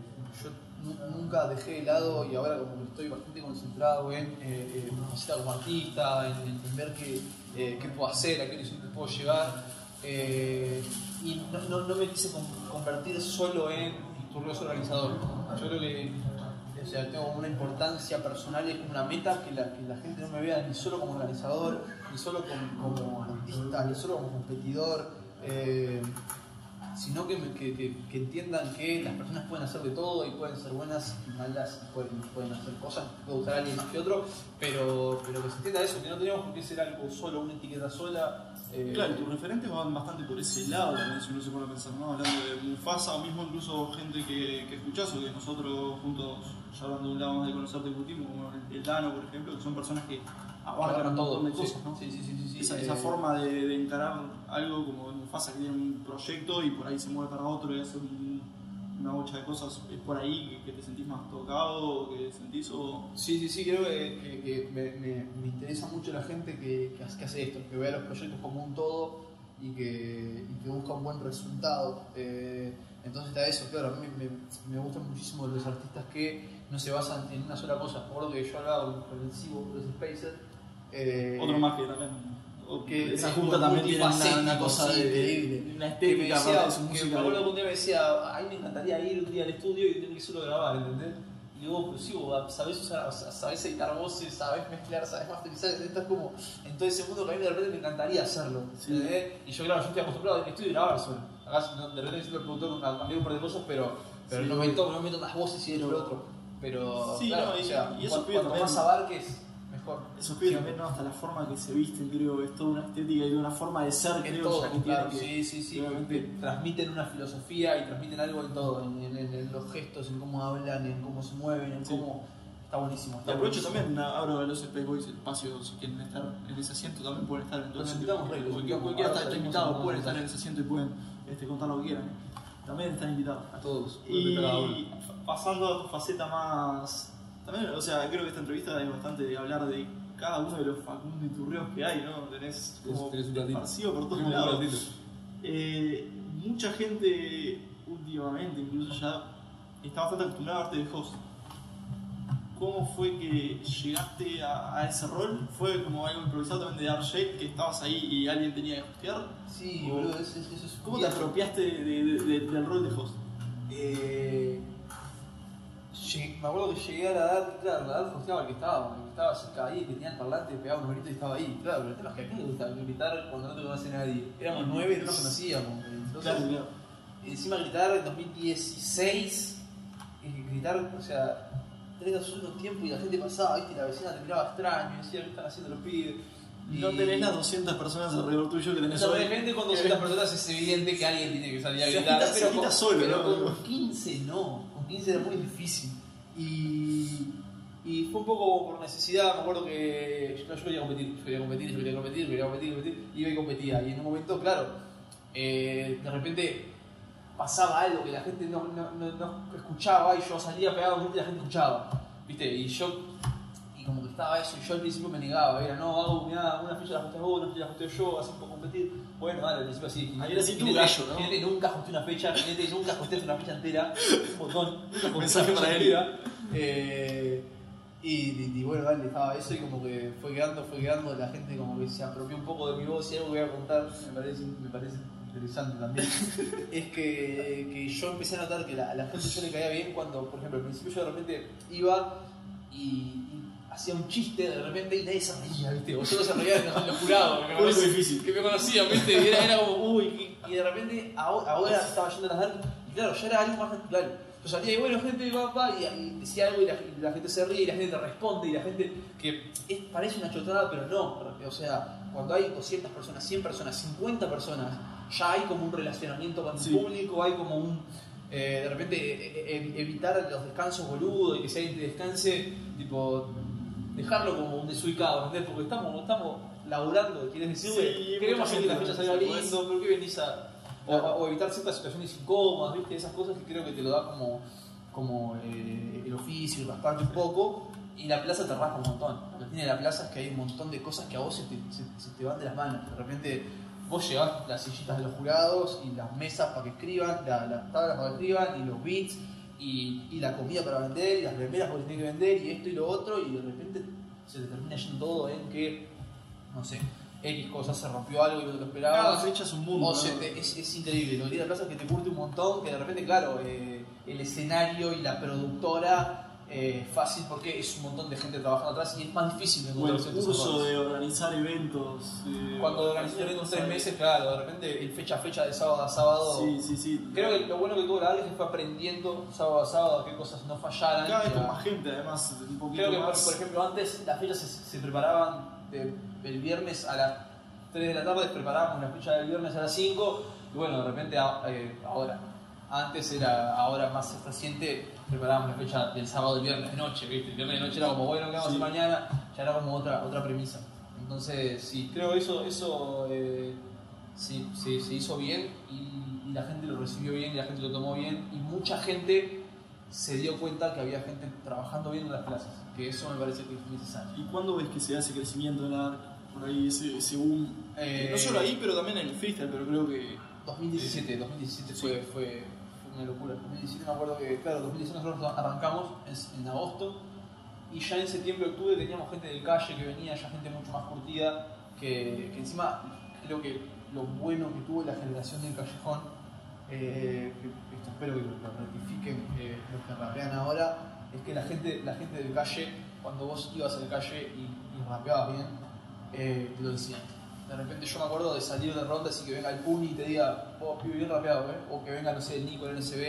yo nu- nunca dejé de lado y ahora como que estoy bastante concentrado en eh, capacitar como artista, en, en- en ver qué, eh, qué puedo hacer, a qué horizonte puedo llegar. eh, y no, no- me quise con- convertir solo en victorioso organizador. O sea, tengo una importancia personal y es una meta que la, que la gente no me vea ni solo como organizador, ni solo como, artista, ni solo como competidor, eh, sino que, me- que entiendan que las personas pueden hacer de todo y pueden ser buenas y malas y pueden, pueden hacer cosas, puede gustar a alguien más que otro, pero, pero que se entienda eso, que no tenemos por qué ser algo solo, una etiqueta sola. Eh, Claro, tus referentes van bastante por ese lado también, si uno se pone a pensar, ¿no? Hablando de Mufasa, o mismo incluso gente que, que escuchás o que nosotros juntos, ya hablando de un lado más de conocerte discutimos, como el, el Dano, por ejemplo, que son personas que abarcan montón de sí, cosas, ¿no? Sí, sí, sí, sí, sí, esa, eh, esa forma de, de encarar algo como Mufasa que tiene un proyecto y por ahí se mueve para otro y hace un- una bocha de cosas, es por ahí que, te sentís más tocado, que sentís o... Sí, sí, sí, creo que, me, me- me interesa mucho la gente que, que hace, esto, que vea los proyectos como un todo y que, y que busca un buen resultado. Eh, entonces está eso, claro, a mí me, me gustan muchísimo los artistas que no se basan en una sola cosa. Me acuerdo que yo hablaba con el Cibo, con los Spacer. eh, Otro más que también... o que esa es junta muy también tiene una, una cosa sí, de, de una que estética decía, aparte de su que música. me acuerdo que un día me decía, a mí me encantaría ir un día al estudio y tener que solo grabar, ¿entendés? Y digo, pues sí, vos sabés usar, sabés editar voces, sabés mezclar, sabés masterizar, estás como en todo ese mundo que a mí de repente me encantaría hacerlo, Sí. ¿entendés? Y yo, claro, yo estoy acostumbrado a estudio y grabar solo. Acá de repente siento el productor a cambiar un par de cosas, pero, pero Sí, no, obvio. me toco, no me meto las voces y esto y lo otro. Pero, Sí, claro, no, y- o sea, y eso cuanto, más abarques, mejor. Eso pide también, ¿no? Hasta la forma que se visten, creo, es toda una estética y una forma de ser, En creo, todo, ya que claro, tiene que- sí, sí, sí. que transmiten una filosofía y transmiten algo en todo, en, en- en- en los gestos, en cómo hablan, en cómo se mueven, en Sí. cómo. Está buenísimo. Y aprovecho buenísimo. también, abro a los Space Boys el espacio, si quieren estar en ese asiento también pueden estar eventualmente. invitamos, Rey, los Cualquiera está, invitado, pueden estar en ese asiento y pueden este, contar lo que quieran. También están invitados. A todos. Y pasando a tu faceta más. También, o sea, creo que esta entrevista hay bastante de hablar de cada uno de los Facundo Iturrios que hay, ¿no? Tenés como Tenés un ratito. esparcido por todos un lados. ratito. Eh, mucha gente últimamente, incluso ya, está bastante acostumbrada a verte de host. ¿Cómo fue que llegaste a, a ese rol? ¿Fue como algo improvisado también de RJ, que estabas ahí y alguien tenía que hostear? Sí, boludo, eso, es ¿Cómo te apropiaste de- de- de- del rol de host? Eh, llegué- me acuerdo que llegué a la edad, claro, la edad hosteaba el que estaba, el que estaba cerca ahí, que tenía el parlante, pegaba unos gritos y estaba ahí. Claro, pero el tema es que a mí me gusta gritar cuando no te conoce nadie. Éramos nueve y no nos conocíamos. Entonces, Claro, claro. Y encima gritar en 2016, y gritar, o sea, 3, 2, 1 tiempo y la gente pasaba, ¿viste? la vecina te miraba extraño, y decía, ¿qué están haciendo los pibes? Y no tenés las 200 personas alrededor tuyo que tenés hoy. de repente con 200 personas es evidente que alguien tiene que salir a Se gritar, se pero, agita con, solo, pero ¿no? con 15 no, con 15 era muy difícil. Y, y fue un poco por necesidad, me acuerdo que yo, yo quería competir, yo quería competir, yo quería competir, quería competir, competir, iba y competía. Y en un momento, claro, eh, de repente pasaba algo que la gente no, no, no, no escuchaba y yo salía pegado y la gente escuchaba, ¿viste? Y yo, y como que estaba eso, y yo al principio me negaba, era, no, hago mirá, una fecha la hosteo vos, una fecha la hosteo yo, así puedo competir. Bueno, dale, al principio era así tu Jinete- gallo, ¿no? Jinete nunca hosteé una fecha, Jinete nunca hosteé una fecha entera, un montón, nunca una Mensaje para él. Eh, y, y- y bueno, dale, estaba eso y como que fue quedando, fue quedando, la gente como que se apropió un poco de mi voz. Y algo que voy a contar, me parece, me parece interesante también, es que, que yo empecé a notar que la- a la gente yo le caía bien cuando, por ejemplo, al principio yo de repente iba y, y hacía un chiste de repente y nadie se reía, ¿viste? O solo se reían los, los jurados, que me, difícil. que me conocían, ¿viste? Y era, era como, uy, y, y de repente ahora, estaba yendo a las dark y claro, ya era algo más natural. Yo salía y bueno, gente va, va, y, decía algo y la, y la gente se ríe y la gente te responde y la gente que es, parece una chotada, pero no. O sea, cuando hay 200 personas, 100 personas, 50 personas, ya hay como un relacionamiento con el Sí. público, hay como un... eh, de repente eh, eh, evitar los descansos boludos y que si alguien te descanse, tipo, dejarlo como un desubicado, ¿entendés? Porque estamos, estamos laburando, quieres decir, Sí, "Güey, queremos hacer que la fecha salga lindo, ¿por qué venís a...? O, o evitar ciertas situaciones incómodas, ¿viste? Esas cosas que creo que te lo da como, como eh, el oficio, rasparte un poco. Y la plaza te raspa un montón. Lo que tiene la plaza es que hay un montón de cosas que a vos se te, se- se te van de las manos. De repente vos llevás las sillitas de los jurados y las mesas para que escriban, la- las tablas para que escriban y los beats y, y la comida para vender y las remeras porque tienen que vender y esto y lo otro y de repente se te termina yendo todo en que, no sé, X cosas se rompió algo y no te lo esperabas. fecha es un mundo. O ¿no? se te- es, es increíble, lo que tiene la plaza es que te curte un montón, que de repente, claro, eh, el escenario y la productora eh, fácil porque es un montón de gente trabajando atrás y es más difícil de el encontrar ciertos curso de organizar eventos. eh, Cuando organizas eventos tres meses, claro, de repente el fecha a fecha de sábado a sábado. Sí, sí, sí. Creo que lo bueno que tuvo la es que fue aprendiendo sábado a sábado a qué cosas no fallaran. Cada vez con más gente, además, un poquito Creo que, por, ejemplo, antes las fechas se, se preparaban de- el viernes a las 3 de la tarde, preparábamos la fecha del viernes a las 5, y bueno, de repente a- eh, ahora. Antes era, ahora más reciente, preparábamos la fecha del sábado y viernes de noche, ¿viste? El viernes de noche era como, bueno, ¿qué vamos a hacer Sí. mañana? Ya era como otra, otra premisa. Entonces, sí, creo eso, eso eh, sí, sí, se hizo bien y, y la gente lo recibió bien y la gente lo tomó bien y mucha gente se dio cuenta que había gente trabajando bien en las clases, que eso me parece que es necesario. ¿Y cuándo ves que se hace crecimiento en la por ahí ese, ese boom? Eh, no solo ahí, pero también en el freestyle, pero creo que 2017, 2017 fue, fue, fue una locura. 2017 me acuerdo que, claro, 2017 nosotros arrancamos en, agosto y ya en septiembre, octubre teníamos gente del calle que venía, ya gente mucho más curtida, que, encima creo que lo bueno que tuvo la generación del callejón, eh, esto espero que lo, rectifiquen eh, los que rapean ahora, es que la gente, la gente del calle, cuando vos ibas a la calle y, y rapeabas bien, eh, te lo decían. De repente yo me acuerdo de salir de rondas y que venga el Puni y te diga, oh, pibe, bien rapeado, ¿eh? O que venga, no sé, el Nico, el NSB,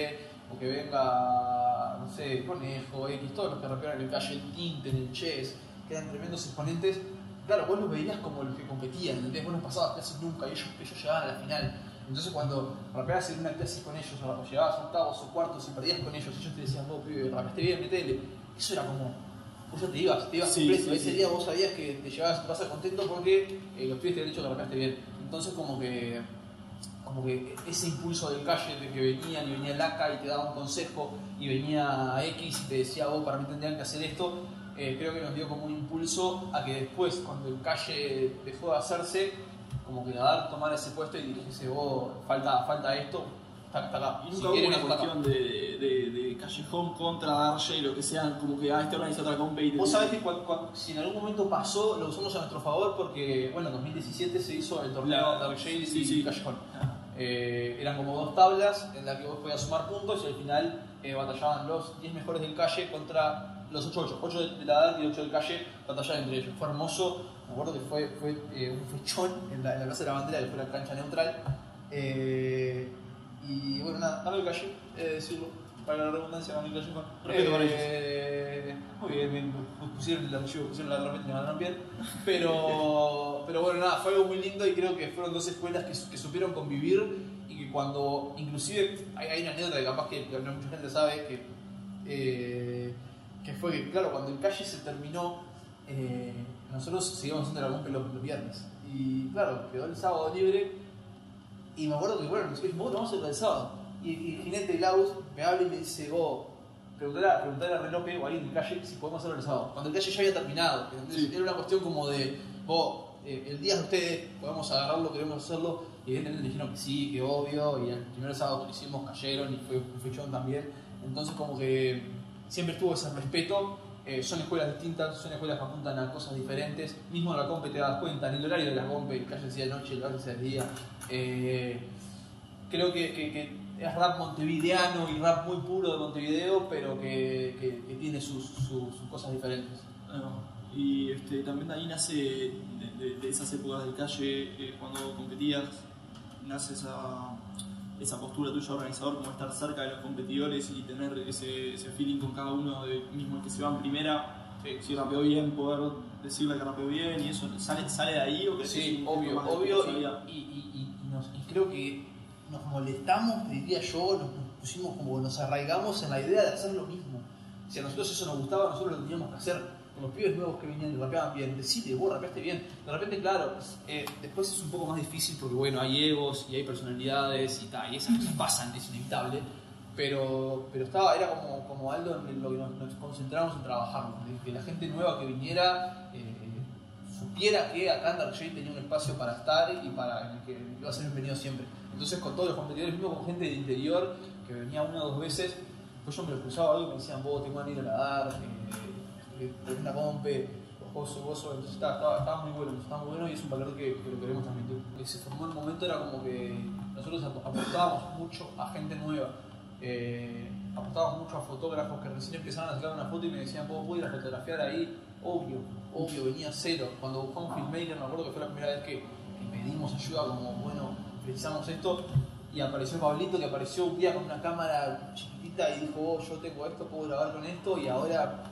o que venga, no sé, Conejo, X, todos los que rapearon en el calle, el Tinte, en el Chess, que eran tremendos exponentes. Claro, vos los veías como los que competían, ¿entendés? Vos no pasabas clases nunca y ellos, ellos llegaban a la final. Entonces cuando rapeabas en una clase con ellos, o llegabas a octavos o cuartos y perdías con ellos, ellos te decían, vos, pibe, rapeaste bien, metele. Eso era como, ya te ibas, te ibas Sí, completo. sí, Ese sí. día vos sabías que te llevabas a tu casa contento porque eh, los pibes te habían dicho que rapeaste bien. Entonces como que como que ese impulso del calle de que venían y venía Laca y te daba un consejo y venía X y te decía vos para mí tendrían que hacer esto, eh, creo que nos dio como un impulso a que después cuando el calle dejó de hacerse, como que Nadar tomara ese puesto y dijese vos falta, falta esto, está, está acá. Y Si nunca hubo quieren una esto, está acá. cuestión de, de, de callejón contra Darje, lo que sea, como que ah, este organiza otra compa y te- Vos sabés que cuan- cuan- si en algún momento pasó, lo usamos a nuestro favor porque, bueno, en 2017 se hizo el torneo La- Dark Shades sí, y sí. Callejón. Eh, eran como dos tablas en las que vos podías sumar puntos y al final eh, batallaban los 10 mejores del calle contra los 8-8. 8 de de la edad y 8 del calle batallaban entre ellos. Fue hermoso, me acuerdo que fue, fue eh, un fechón en la, en la Plaza de la Bandera, que fue la cancha neutral. Eh, y bueno, nada, ganó el calle, eh, decirlo, para la redundancia, ganó el calle. Respeto para Eh, Muy bien, bien, pusieron el archivo, pusieron la herramienta y me ganaron bien. Pero, pero bueno, nada, fue algo muy lindo y creo que fueron dos escuelas que, que supieron convivir y que cuando, inclusive, hay, hay una anécdota que capaz que mucha gente sabe, que, eh, que fue que, claro, cuando el calle se terminó, eh, nosotros seguíamos haciendo la los, los viernes. Y claro, quedó el sábado libre y me acuerdo que, bueno, nos dijimos, bueno, vamos a hacer el sábado. Y, y Jinete Laus me habla y me dice, vos, preguntarle, a- preguntarle a reloj o a alguien del calle si podemos hacerlo el sábado. Cuando el calle ya había terminado. Era una cuestión como de, vos, eh, el día de ustedes, podemos agarrarlo, queremos hacerlo. Y evidentemente dijeron que sí, que obvio. Y el primer sábado que lo hicimos cayeron y fue un fechón también. Entonces, como que siempre estuvo ese respeto. Eh, son escuelas distintas, son escuelas que apuntan a cosas diferentes. Mismo en la compe te das cuenta, en el horario de la compe, calle de noche, decía de día. Eh, creo que, que- que es rap montevideano y rap muy puro de Montevideo, pero que, que- tiene sus, sus- sus cosas diferentes. Bueno, y este, también ahí nace, de, de- de esas épocas del calle, eh, cuando competías, nace esa, esa postura tuya organizador, como estar cerca de los competidores y tener ese, ese feeling con cada uno, de, mismo que se va en primera, si rapeó bien, poder decirle que rapeó bien y eso, ¿sale, sale de ahí o que Sí, obvio, obvio. Y, y- y- y nos- y creo que nos molestamos, diría yo, nos, nos pusimos como, nos arraigamos en la idea de hacer lo mismo. Si a nosotros eso nos gustaba, nosotros lo teníamos que hacer. Con los pibes nuevos que venían y rapeaban bien, decide, vos rapeaste bien. De repente, claro, eh, después es un poco más difícil porque, bueno, hay egos y hay personalidades y tal, y esas cosas pasan, es inevitable. Pero, pero estaba, era como, como algo en lo que nos, nos concentramos en trabajarlo, de que la gente nueva que viniera eh, supiera que acá en tenía un espacio para estar y para en el que iba a ser bienvenido siempre. Entonces con todos los competidores, mismo con gente del interior, que venía una o dos veces, pues yo me lo cruzaba algo y me decían, vos tengo que ir a nadar, eh, eh, una compe, entonces estaba, estaba, estaba muy bueno, estaba muy bueno y es un valor que, que lo queremos transmitir. Que se formó en el momento era como que nosotros ap- apostábamos mucho a gente nueva. Eh, apostábamos mucho a fotógrafos que recién empezaban a sacar una foto y me decían, ¿vos voy a ir a fotografiar ahí? Obvio, obvio, venía cero. Cuando buscamos Filmmaker, me acuerdo que fue la primera vez que, que pedimos ayuda, como, bueno, precisamos esto. Y apareció Pablito, que apareció un día con una cámara chiquitita y dijo, oh, yo tengo esto, puedo grabar con esto. Y ahora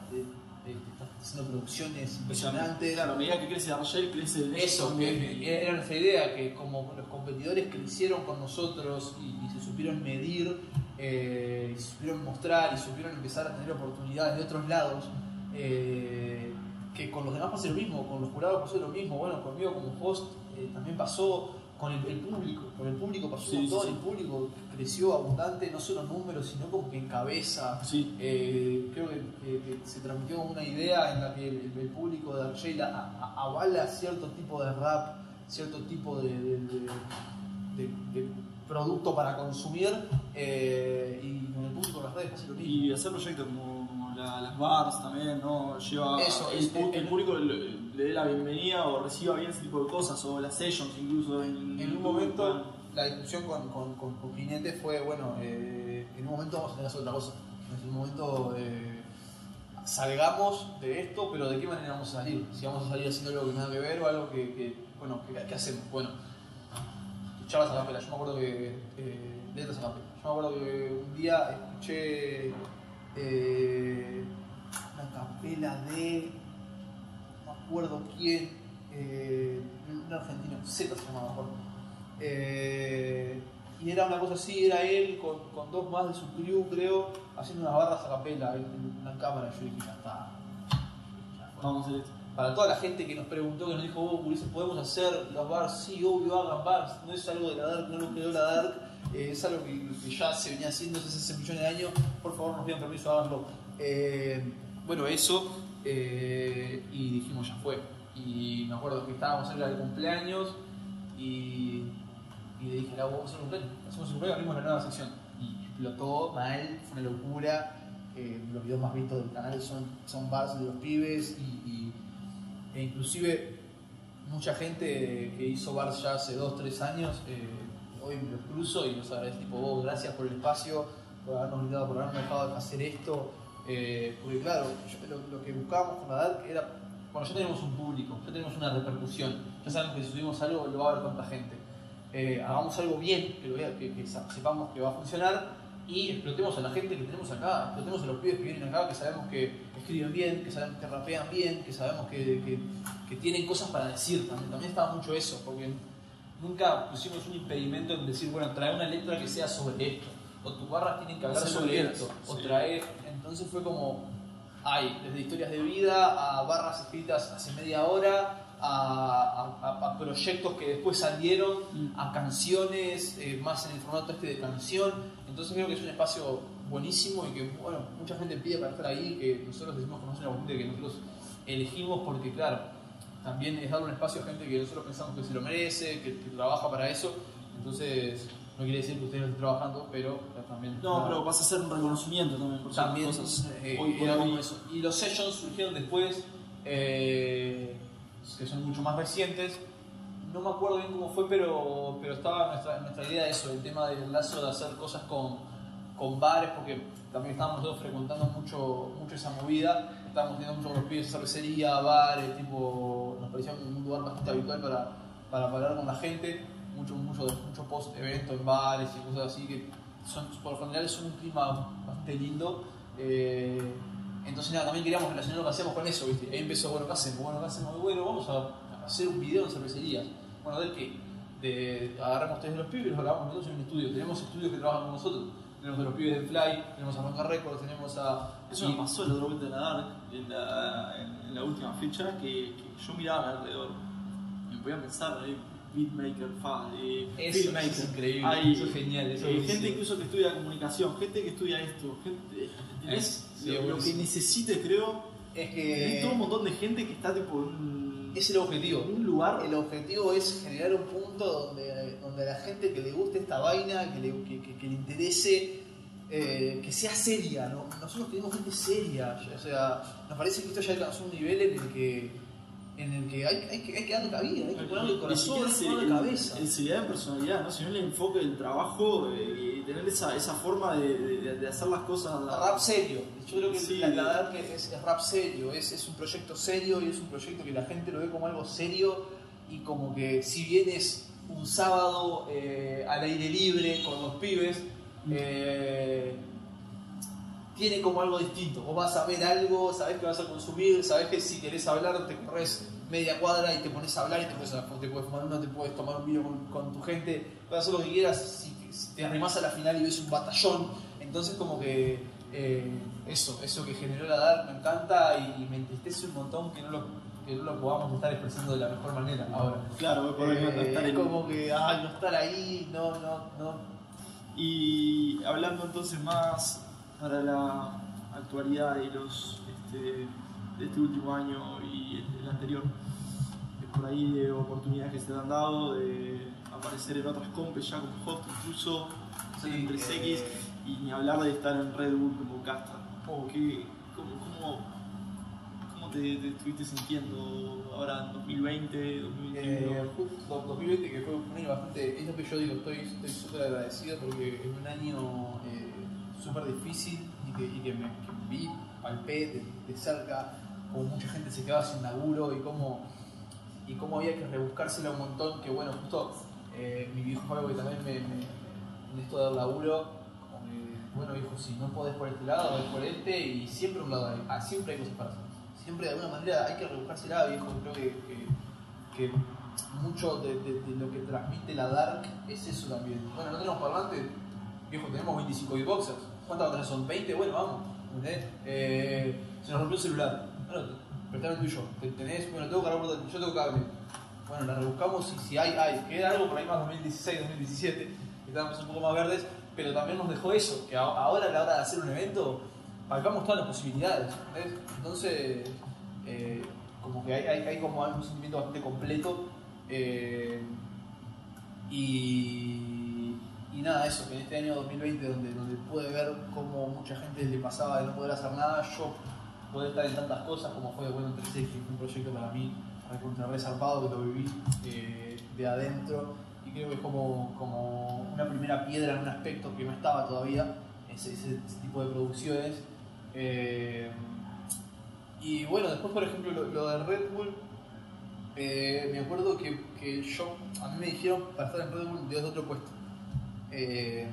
haciendo producciones impresionantes. Claro, a medida que crece Argel, crece el Eso, que era nuestra idea, que como los competidores crecieron con nosotros y, y se supieron medir, eh, y se supieron mostrar y supieron empezar a tener oportunidades de otros lados, eh, que con los demás pase lo mismo, con los jurados pasó lo mismo, bueno, conmigo como host eh, también pasó, con el, el público, con el público pasó Sí, un montón, sí, sí. el público creció abundante, no solo en números, sino como que en cabeza, Sí. eh, creo que, que- que se transmitió una idea en la que el, el público de Argel a- a- avala cierto tipo de rap, cierto tipo de, de- de- de- de producto para consumir eh, y con el público de las redes pasa lo mismo. Y hacer proyectos como la- las bars también, ¿no? Lleva Eso, el, es- el público le, le dé la bienvenida o reciba bien ese tipo de cosas, o las sessions incluso. En, En un momento la discusión con, con, con, fue, bueno, eh, en un momento vamos a tener que hacer otra cosa. En un momento eh, salgamos de esto, pero ¿de qué manera vamos a salir? Si vamos a salir haciendo algo que nada que ver o algo que, que, bueno, ¿qué, qué hacemos? Bueno, charlas a capela. Yo me acuerdo que. Eh, letras a capela. Yo me acuerdo que un día escuché eh, una capela de. No me acuerdo quién. Eh, un argentino, Z se llamaba, acuerdo. Eh, y era una cosa así, era él con, con dos más de su crew, creo, haciendo unas barras a capela en, una cámara. Yo dije, ya está. Ya. Vamos a hacer esto. Para toda la gente que nos preguntó, que nos dijo, vos, Ulises, ¿podemos hacer los bars? Sí, obvio, hagan bars. No es algo de la Dark, no lo creó la Dark. Eh, es algo que, ya se venía haciendo hace millones de años. Por favor, nos pidan permiso, háganlo. Eh, bueno, eso. eh, y dijimos, ya fue. Y me acuerdo que estábamos cerca del cumpleaños y, y le dije, "La, vamos a hacer un cumpleaños. Hacemos un cumpleaños, abrimos la nueva sección. Y explotó mal, fue una locura. Los videos más vistos del canal son, son bars de los pibes e inclusive mucha gente que hizo bars ya hace 2, 3 años, hoy me cruzo y los agradezco tipo, vos, gracias por el espacio, por habernos invitado, por habernos dejado hacer esto, eh, porque claro, yo- lo, lo que buscábamos con la Dark era, bueno, ya tenemos un público, ya tenemos una repercusión, ya sabemos que si subimos algo lo va a ver tanta gente. Eh, hagamos algo bien, que, lo vea- que- que sepamos que va a funcionar y explotemos a la gente que tenemos acá, explotemos a los pibes que vienen acá, que sabemos que escriben bien, que sabemos que rapean bien, que sabemos que- que tienen cosas para decir también. También estaba mucho eso, porque nunca pusimos un impedimento en decir, bueno, trae una letra que sea sobre esto, o tus barras tienen que hablar sobre que esto, o trae. Entonces fue como, hay, desde historias de vida a barras escritas hace media hora, a, a- a proyectos que después salieron, Mm. a canciones, eh, más en el formato este de canción. Entonces creo que es un espacio buenísimo y que bueno, mucha gente pide para estar ahí, que nosotros decimos conocer a la gente que nosotros elegimos porque claro, también es darle un espacio a gente que nosotros pensamos que se lo merece, que, que trabaja para eso. Entonces, no quiere decir que ustedes no estén trabajando, pero también... No, pero vas a hacer un reconocimiento también por También cosas. eh, Hoy por era hoy- eso. Y los sessions surgieron después, eh, que son mucho más recientes. No me acuerdo bien cómo fue, pero, pero estaba nuestra, nuestra idea de eso, el tema del lazo de hacer cosas con, con bares, porque también estábamos nosotros frecuentando mucho, mucho esa movida. Estábamos teniendo mucho con los pibes cervecería, bares, tipo, nos parecía un, lugar bastante habitual para, para hablar con la gente. Mucho, mucho, mucho post-evento en bares y cosas así que por lo general son un clima bastante lindo. Eh, entonces nada, también queríamos relacionar lo que hacíamos con eso, ¿viste? Ahí empezó, bueno, ¿qué hacemos? Bueno, ¿qué hacemos? Bueno, vamos a hacer un video en cervecerías. Bueno, ¿de qué? De, agarramos tres los pibes y los grabamos nosotros en un estudio. Tenemos estudios que trabajan con nosotros. Tenemos de los pibes de Fly, tenemos a Ronca Records, tenemos a... Eso pasó otra vuelta de la en la, en, en la última fecha, que, que yo miraba alrededor. Me podía pensar, eh, beatmaker, fa, eh, Eso filmmaker. es increíble, Hay, eso es genial, eso es eh, gente incluso que estudia comunicación, gente que estudia esto, gente, ¿entendés? Es- lo, lo que necesites, creo. Es Tenés todo un que... montón de gente que está tipo en es el objetivo. un lugar. El objetivo es generar un punto donde, donde a la gente que le guste esta vaina, que le, que, que- que le interese, eh, que sea seria. ¿no? Nosotros tenemos gente seria. O sea, nos parece que esto ya alcanzó un nivel en el que, en el que hay, hay que, hay que darle cabida, hay que ponerle Ni corazón, hay que el- ponerle cabeza. el seriedad en personalidad, ¿no? sino el enfoque del trabajo eh, y tener esa, esa forma de, de- de hacer las cosas. rap serio. Yo creo que Sí. la, la verdad que es, es rap serio, es, es un proyecto serio y es un proyecto que la gente lo ve como algo serio y como que si bien es un sábado eh, al aire libre con los pibes, eh, tiene como algo distinto. Vos vas a ver algo, sabés que vas a consumir, sabés que si querés hablar te corres media cuadra y te pones a hablar y te puedes, te puedes fumar uno, te puedes tomar un vino con, con tu gente, puedes hacer lo que quieras, si, si te arrimás a la final y ves un batallón, entonces como que eh, eso, eso que generó la DARK me encanta y, me entristece un montón que no lo, que no lo podamos estar expresando de la mejor manera ahora. Claro, por Eh, estar es en- como que, ay, no estar ahí, no, no, no. Y hablando entonces más para la actualidad y los este, de este último año y el, el anterior, por ahí de oportunidades que se te han dado de aparecer en otras compes ya como host incluso Sí, en 3X eh, y ni hablar de estar en Red Bull como Castra. Oh. ¿Qué- ¿Cómo, cómo, te, te estuviste sintiendo ahora en 2020, 2021? Eh, justo 2020 que fue un año bastante, es lo que yo digo, estoy súper agradecido porque es un año eh, súper difícil y que, y que me que vi, palpé de, de cerca como mucha gente se quedaba sin laburo y cómo, y cómo había que rebuscársela un montón, que bueno, justo eh, mi viejo fue que también me, me- en esto del laburo, bueno viejo, si no podés por este lado, ves por este y siempre un lado ah, siempre hay cosas para hacer. Siempre de alguna manera hay que rebuscársela, viejo, creo que- que que mucho de, de- de lo que transmite la Dark es eso también. Bueno, no tenemos parlantes, viejo, tenemos 25 beatboxers. ¿Cuántas baterías son? ¿20? Bueno, vamos. Eh, se nos rompió el celular. Bueno, prestame el tuyo. ¿Te- ¿Tenés? Bueno, tengo cargador portátil, yo tengo cable. Bueno, la rebuscamos y si hay, hay. Queda algo por ahí más 2016, 2017, que estábamos un poco más verdes, pero también nos dejó eso, que ahora a la hora de hacer un evento, palpamos todas las posibilidades. Entonces, eh, como que hay, como un sentimiento bastante completo. eh, y, nada, eso, que en este año 2020, donde, donde pude ver cómo mucha gente le pasaba de no poder hacer nada, yo poder estar en tantas cosas como fue bueno 3X, que fue un proyecto para mí recontra resarpado, que lo viví eh, de adentro y creo que es como, como una primera piedra en un aspecto que no estaba todavía, ese- ese tipo de producciones. Eh, y bueno, después por ejemplo lo, de Red Bull, eh, me acuerdo que, que yo, a mí me dijeron para estar en Red Bull de otro puesto. Eh,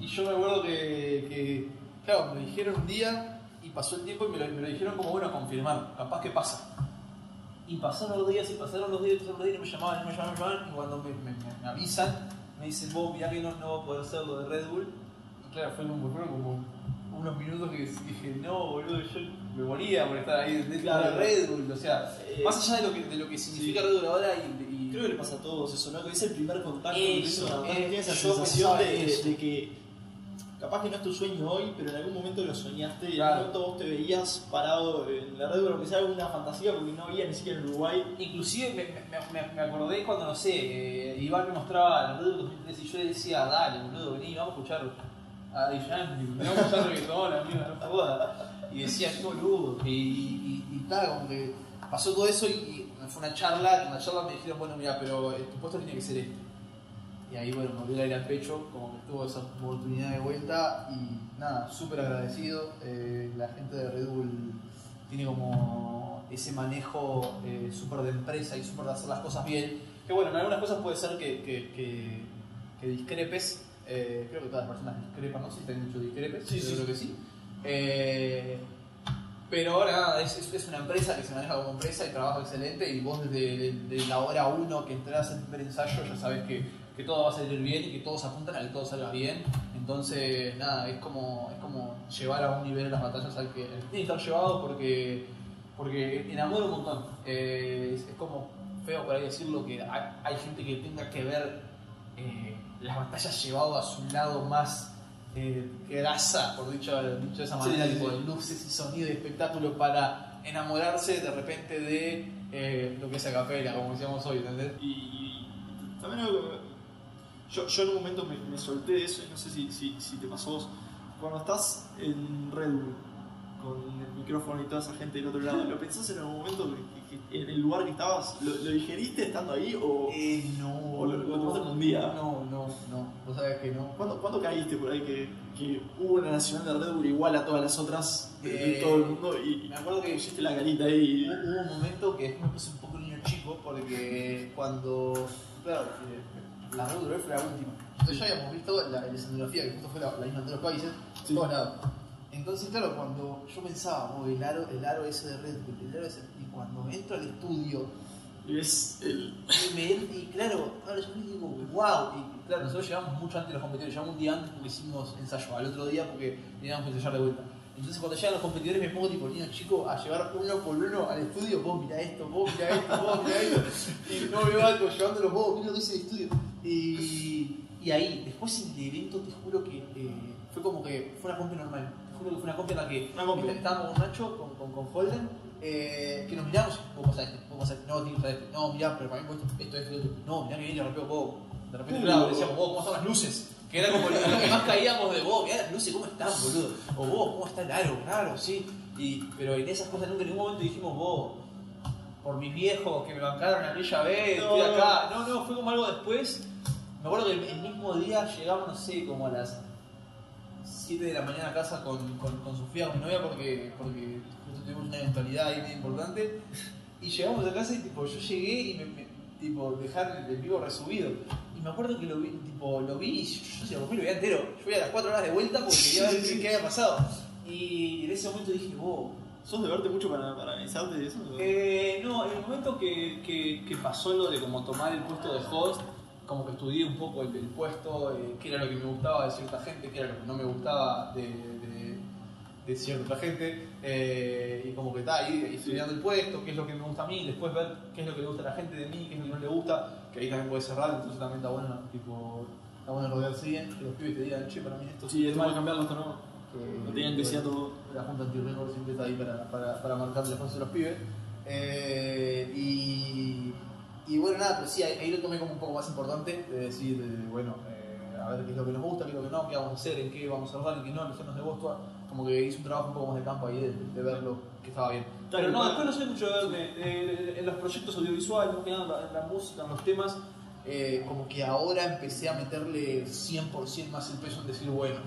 y yo me acuerdo que, claro, me dijeron un día y pasó el tiempo y me lo, dijeron como bueno confirmar, capaz que pasa. Y pasaron los días y pasaron los días y pasaron los días y me llamaban, no me llamaban, me llamaban. Y cuando me avisan, me dicen, vos mirá que no, no va a poder hacer lo de Red Bull. Y claro, fue como, fueron como unos minutos que dije, no, boludo, yo me moría por estar ahí dentro Claro. de Red Bull. O sea, Eh, más allá de lo que, de lo que significa Red Bull ahora y, y- Creo que le pasa a todos eso, ¿no? Que es el primer contacto Eso, con eso, eh, tiene esa sensación de, en eso. de que capaz que no es tu sueño hoy, pero en algún momento lo soñaste y en Claro. algún momento vos te veías parado en la red, aunque sea una fantasía, porque no había ni siquiera en Uruguay. Inclusive me, me- acordé cuando, no sé, eh, Iván me mostraba la Red Bull 2003 y yo le decía, dale, boludo, vení, vamos a escuchar a Daddy Yankee, vamos a escuchar reggaetón, amigo, no jodas. Y decía, qué boludo. Y, y, y claro, como que pasó todo eso y, fue una charla, en la charla me dijeron, bueno, mira, pero eh, tu puesto tiene que ser este. Y ahí, bueno, me dio el aire al pecho, como que tuvo esa oportunidad de vuelta y nada, súper agradecido. Eh, la gente de Red Bull tiene como ese manejo eh, súper de empresa y súper de hacer las cosas bien. Que bueno, en algunas cosas puede ser que, que- que discrepes. Eh, creo que todas las personas discrepan, no sé si han dicho discrepes, Sí, yo sí. creo que sí. Eh, pero ahora es, es- es una empresa que se maneja como empresa y trabaja excelente y vos desde, desde la hora uno que entras en el primer ensayo ya sabes que, que todo va a salir bien y que todos apuntan a que todo salga bien. Entonces, nada, es como, es como llevar a un nivel las batallas al que tiene que estar llevado porque, porque enamora un montón. Eh, es, es como feo por ahí decirlo que hay, hay gente que tenga que ver eh, las batallas llevado a su lado más eh, grasa, por dicho, dicho de esa Sí, manera, sí, tipo sí. de luces y sonido y espectáculo para enamorarse de repente de eh, lo que es acapela, como decíamos hoy, ¿entendés? Y, y también algo yo, yo en un momento me, me solté de eso y no sé si, si, si te pasó vos. Cuando estás en Red Bull con el micrófono y toda esa gente del otro lado, ¿lo pensás en algún momento en el lugar que estabas? ¿Lo, lo digeriste estando ahí o, Eh, no. Un día? No, no, no. Vos sabés que no. ¿Cuándo, cuándo caíste por ahí que, que hubo una nacional de Red Bull igual a todas las otras de, Eh, todo el mundo y, Me acuerdo que pusiste la carita ahí? Hubo un momento que me puse un poco niño chico porque cuando. Claro, eh, la Red Bull fue la última. Entonces ya habíamos visto la, la escenografía, que justo fue la, la misma en todos los países, Sí. todos lados. Entonces, claro, cuando yo pensaba, oh, el aro, el aro ese de Red Bull, el aro ese, y cuando entro al estudio, es el. y, me, y claro, ahora yo me digo, wow, y claro, nosotros llegamos mucho antes de los competidores, llegamos un día antes porque hicimos ensayo, al otro día porque teníamos que ensayar de vuelta. Entonces cuando llegan los competidores me pongo tipo niño chico a llevar uno por uno al estudio, vos mirá esto, vos mirá esto, vos mirá esto, y no veo algo llevándolos vos, mirá lo que hice el estudio. Y, y ahí, después en el evento te juro que eh, fue como que fue una compra normal, te juro que fue una compra en la que estábamos con Nacho, con, con, con Holden, eh, que nos miramos, vos pasás este, vos pasás este, no, no, mirá, pero para mí esto, esto, esto, esto, no, mirá que bien le rompió vos. De repente, Uh. claro, decíamos, vos, ¿cómo están las luces? Que era como lo que más caíamos de vos, mirá las luces, ¿cómo están, boludo? O vos, ¿cómo está el aro? Claro, sí. Y, pero en esas cosas nunca en ningún momento dijimos, vos, por mis viejos que me bancaron aquella vez, estoy No. acá. No, no, fue como algo después. Me acuerdo que el, mismo día llegamos, no sé, como a las 7 de la mañana a casa con, con, con Sofía, con mi novia, porque, porque tuvimos una eventualidad ahí muy importante. Y llegamos a casa y tipo, yo llegué y me, me- tipo, dejar el vivo resubido. Y me acuerdo que lo vi, tipo, lo vi y yo, yo, se lo veía entero. Yo fui a las 4 horas de vuelta porque quería ver qué, qué había pasado. Y en ese momento dije, wow, ¿Sos de verte mucho para, para analizarte de eso? eh, no, en el momento que, que, que pasó lo de como tomar el puesto de host, como que estudié un poco el, el puesto, eh, qué era lo que me gustaba de cierta gente, qué era lo que no me gustaba de, de, de cierta gente, eh, y como que está ahí estudiando el puesto, qué es lo que me gusta a mí, después ver qué es lo que le gusta a la gente de mí, qué es lo que no le gusta, que ahí también puede cerrar, entonces también está bueno, tipo, está bueno rodearse bien, que los pibes te digan, che, para mí esto Sí, es es mal. malo cambiarlo esto no. que- No tenían que decir todo. la Junta Antirrecord siempre está ahí para, para, para marcar pasos de los pibes. Eh, y, y bueno, nada, pero sí, ahí, ahí lo tomé como un poco más importante, de decir, eh, bueno, eh, a ver qué es lo que nos gusta, qué es lo que no, qué vamos a hacer, en qué vamos a rodar, en qué no, los de Boston. Como que hice un trabajo un poco más de campo ahí, de, de verlo, que estaba bien. Pero no, después no soy mucho de verme. Eh, en los proyectos audiovisuales, más que nada en la, música, en los temas, eh, como que ahora empecé a meterle 100% más el peso en decir, bueno,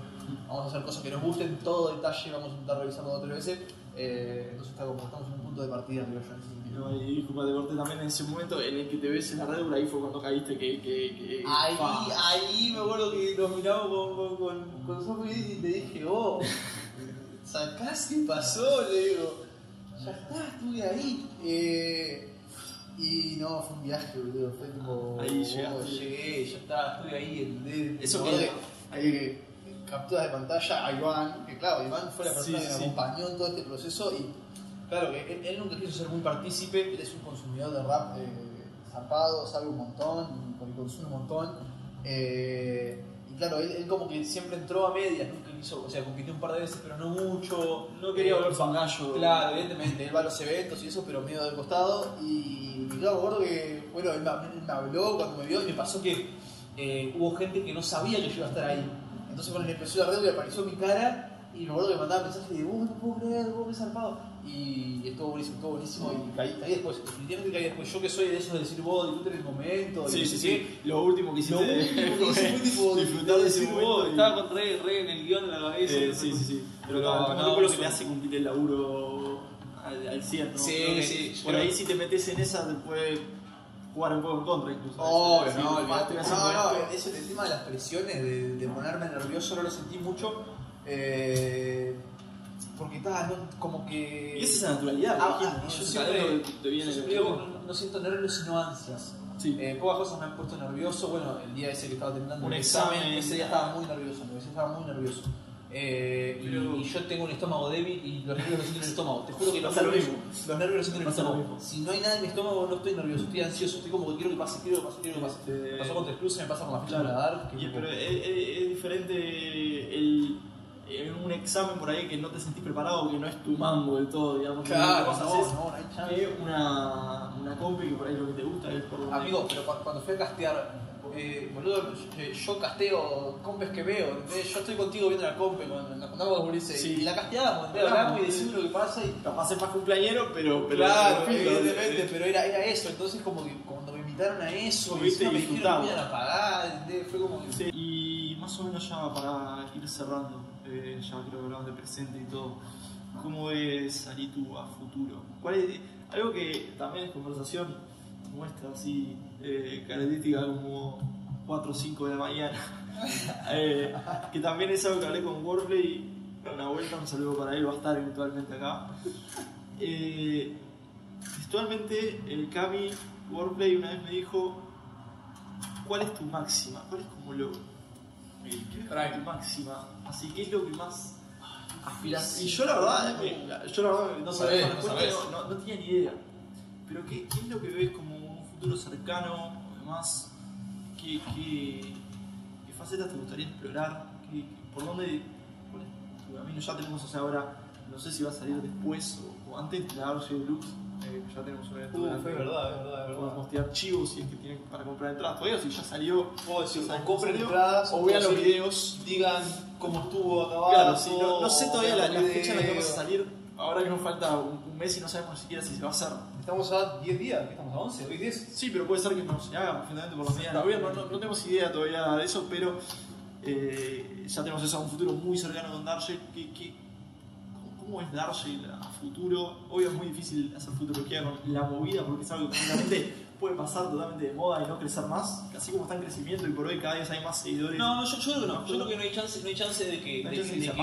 vamos a hacer cosas que nos gusten, todo detalle, vamos a intentar revisarlo dos o tres veces. Eh, entonces está como, estamos en un punto de partida, creo yo, en ese sentido. No, y disculpa de corte también en ese momento en el que te ves en la red, ahí fue cuando caíste que. que, que Ahí, ahí me acuerdo que nos miramos con, con, con, con y te dije, oh, ¿sacás qué pasó? Le digo, ya está, estuve ahí. Eh, y no, fue un viaje, boludo. Fue como. Ahí oh, llegué, ya está, estuve ahí. ¿entendés? Eso que- capturas de pantalla a Iván, que claro, Iván fue la persona Sí, que me acompañó en todo este proceso y claro, que él, él nunca quiso ser muy partícipe, él es un consumidor de rap eh, zarpado, sabe un montón, y consume un montón. eh, y claro, él, él como que siempre entró a medias, nunca o sea, compitió un par de veces, pero no mucho. No quería Eh, volverse un gallo. Claro, evidentemente, él va a los eventos y eso, pero medio del costado. Y, y claro, me acuerdo que, bueno, él me, habló cuando me vio y me pasó que eh, hubo gente que no sabía que yo iba a estar ahí. Entonces cuando empezó la red le apareció mi cara y me acuerdo que mandaba mensajes de, vos no puedo creer, vos me zarpado. Y estuvo buenísimo, estuvo buenísimo y caí, caí después, definitivamente caí después. Yo que soy de esos de decir, vos disfruten el momento. y Sí, no sí, sí. Lo último que Lo hiciste último que hice fue tipo disfrutar de decir, vos, estaba con re, re en el guion en la cabeza. Eh, sí, sí, sí. Pero No, no, tiempo lo que te hace cumplir el laburo al, al 100, ¿no? Sí, que sí, Por ahí si te metes en esa te puede jugar un poco en contra incluso. Obvio, no, no, no, eso el tema de las presiones, de, de ponerme nervioso, no lo sentí mucho. eh, porque estaba como que. Y esa es la naturalidad. Ah, que ah, yo ¿no? siempre, te viene yo siempre digo no, no siento nervios sino ansias. Sí. Eh, pocas cosas me han puesto nervioso. Bueno, el día ese que estaba terminando Un el examen. ese día estaba muy nervioso. ese estaba muy nervioso. Eh, y- Pero- y, yo tengo un estómago débil y los nervios los siento en el estómago. Te juro que los Pasa lo nervios, mismo. los nervios los siento en el estómago. Si no hay nada en mi estómago, no estoy nervioso, estoy ansioso. Estoy como que quiero que pase, quiero que pase, quiero que pase. Este- Me pasó con Tres Cruces, me pasa con la ficha de la Dark. que Y- es pero es, es- es diferente el, en un examen por ahí que no te sentís preparado, que no es tu mambo del todo, digamos. Claro, vos no, no, hay chance. que una, la compi, que por ahí lo que te gusta es por donde- Amigo, pero cu- cuando fui a castear, eh, boludo, yo, yo casteo compes que veo, ¿entendés? Yo estoy contigo viendo la compe cuando nos contamos con Ulises Sí. y la casteábamos, ¿entendés? Hablamos, y decimos lo que pasa y. Capaz es más cumpleañero, pero. pero claro, pero, evidentemente, eh, pero era, era eso, entonces como que cuando me invitaron a eso, viste y me dijeron que iban a pagar, ¿entendés? Fue como que. Sí, Y más o menos ya para ir cerrando, eh, ya creo que hablamos de presente y todo, ¿cómo ves Aritu a futuro? ¿Cuál es, algo que también es conversación muestra así, eh, característica como 4 o 5 de la mañana, eh, que también es algo que hablé con Warplay, una vuelta, un saludo para él, va a estar eventualmente acá. Textualmente, el Cami Warplay una vez me dijo, ¿cuál es tu máxima? ¿Cuál es como lo... ¿Qué es Prime. tu máxima? Así, ¿qué es lo que más aspiras? Sí. Y yo la verdad, eh, yo la verdad no sabía no, no- no tenía ni idea. Pero ¿qué, qué es lo que ves como un futuro cercano? Además, ¿qué, qué, qué facetas te gustaría explorar? ¿Qué, qué- ¿Por dónde? ¿Cuál es tu camino? Ya tenemos, o sea, ahora, no sé si va a salir después o, o antes de la Arce Deluxe. Eh, ya tenemos un evento. Uh, verdad, es verdad, es Podemos verdad. postear si es que tienen para comprar entradas todavía, si ya salió. Decir, ¿sabes o compren entradas o vean los videos. Digan cómo estuvo acabado. Claro, sí, no, no sé todavía la, la fecha en la que vamos a salir. Ahora que nos falta un, un mes y no sabemos ni siquiera si se va a hacer. Estamos a 10 días, ¿qué estamos a 11? ¿Hoy 10? Sí, pero puede ser que no se haga perfectamente por los días de la vida. No, no, no tenemos idea todavía de eso, pero eh, ya tenemos eso a un futuro muy cercano con Darshell. ¿Qué, qué, cómo, es Darshell a futuro? Obvio es muy difícil hacer futurología con la movida porque es algo que seguramente puede pasar totalmente de moda y no crecer más. Así como está en crecimiento y por hoy cada vez hay más seguidores. No, no, yo, yo creo que no. Yo creo que no hay chance, no hay chance de que, No de, chance de que, que.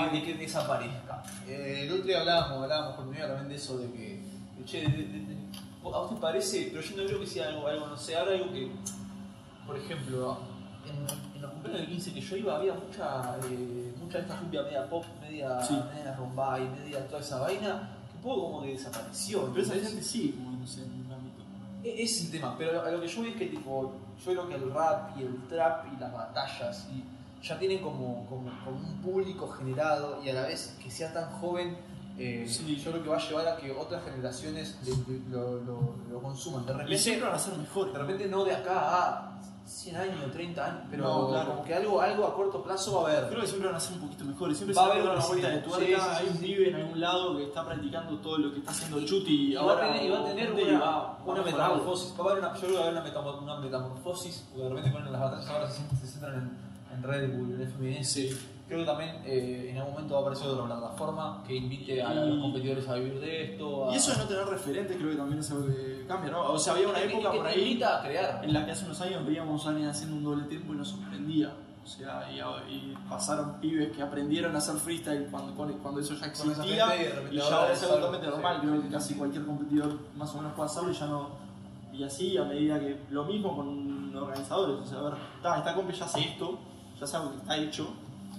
Eh, el otro día hablábamos, hablábamos con mi amiga también de eso, de que, che, de- de- de- ¿a usted parece? Pero yo no creo que sea algo, algo no sé, ahora algo que, por ejemplo, en, en los cumpleaños del 15 que yo iba había mucha, eh, mucha de esta cumbia media pop, media, Sí. media rumba y media toda esa vaina, que un poco como que desapareció. pero esa gente sí, moviéndose en un ámbito. E- es el tema, pero a lo que yo veo es que tipo, yo creo que el rap y el trap y las batallas y ya tienen como, como, como un público generado y a la vez que sea tan joven, eh, Sí. yo creo que va a llevar a que otras generaciones le- lo, lo- lo consuman. De Y repente, siempre van a ser mejores. de repente no de acá a 100 años, 30 años, pero No, claro. como que algo, algo a corto plazo va a haber. Creo que siempre van a ser un poquito mejores. Siempre Va a haber una un vuelta de tuerca. Sí, sí, hay un sí. pibe en algún lado que está practicando todo lo que está haciendo Chuti y va, ahora a tener, y va a tener una, va- una va metamorfosis. Va a haber una, yo creo que va a haber una metamorfosis, porque de repente ponen las batallas ahora se, se centran en, en Red Bull, en FMS. Creo que también eh, en algún momento va a aparecer otra plataforma que invite a Y- los competidores a vivir de esto. A, Y eso de no tener referentes creo que también es algo que cambia, ¿no? O sea, había una que- época que por ahí invita a crear. en la que hace unos años veíamos a alguien haciendo un doble tiempo y nos sorprendía. O sea, y, y pasaron pibes que aprendieron a hacer freestyle cuando, cuando, eso ya existía. y Y ya ahora es algo totalmente normal. Creo que casi cualquier competidor más o menos puede hacerlo y ya no. Y así a medida que. Lo mismo con organizadores. O sea, a ver, está, esta compa ya hace esto, ya sabe que está hecho,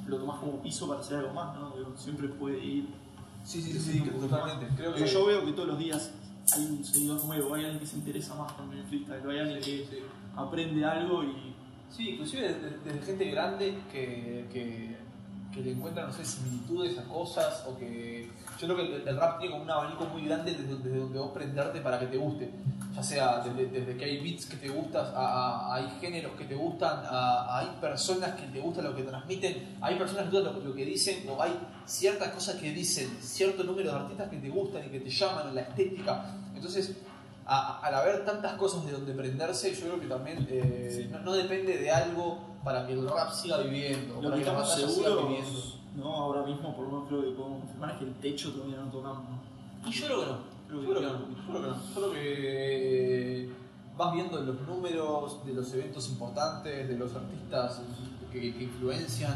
lo tomás como piso para hacer algo más, ¿no? Digo, siempre puede ir Sí, sí, Sí, que totalmente. Creo que yo veo que todos los días hay un seguidor nuevo, hay alguien que se interesa más con el freestyle, hay alguien que Sí. aprende algo y. Sí, inclusive desde, desde gente grande que, que, que le encuentra, no sé, similitudes a cosas o que... Yo creo que el, el rap tiene como un abanico muy grande desde, desde donde vos prenderte para que te guste. Ya sea desde, desde que hay beats que te gustan, a, a- hay géneros que te gustan, a- hay personas que te gustan lo que transmiten, hay personas que te lo, lo que dicen, o hay ciertas cosas que dicen, cierto número de artistas que te gustan y que te llaman, la estética. Entonces, a- al haber tantas cosas de donde prenderse, yo creo que también eh, Sí. no, no depende de algo para que el rap siga viviendo, Lo que estamos seguros, no, ahora mismo por lo menos creo que podemos confirmar es que el techo todavía no tocamos. ¿no? Y yo creo que no. Creo Yo que creo no. Yo creo que no. Yo creo que eh, vas viendo los números de los eventos importantes, de los artistas que, que influencian,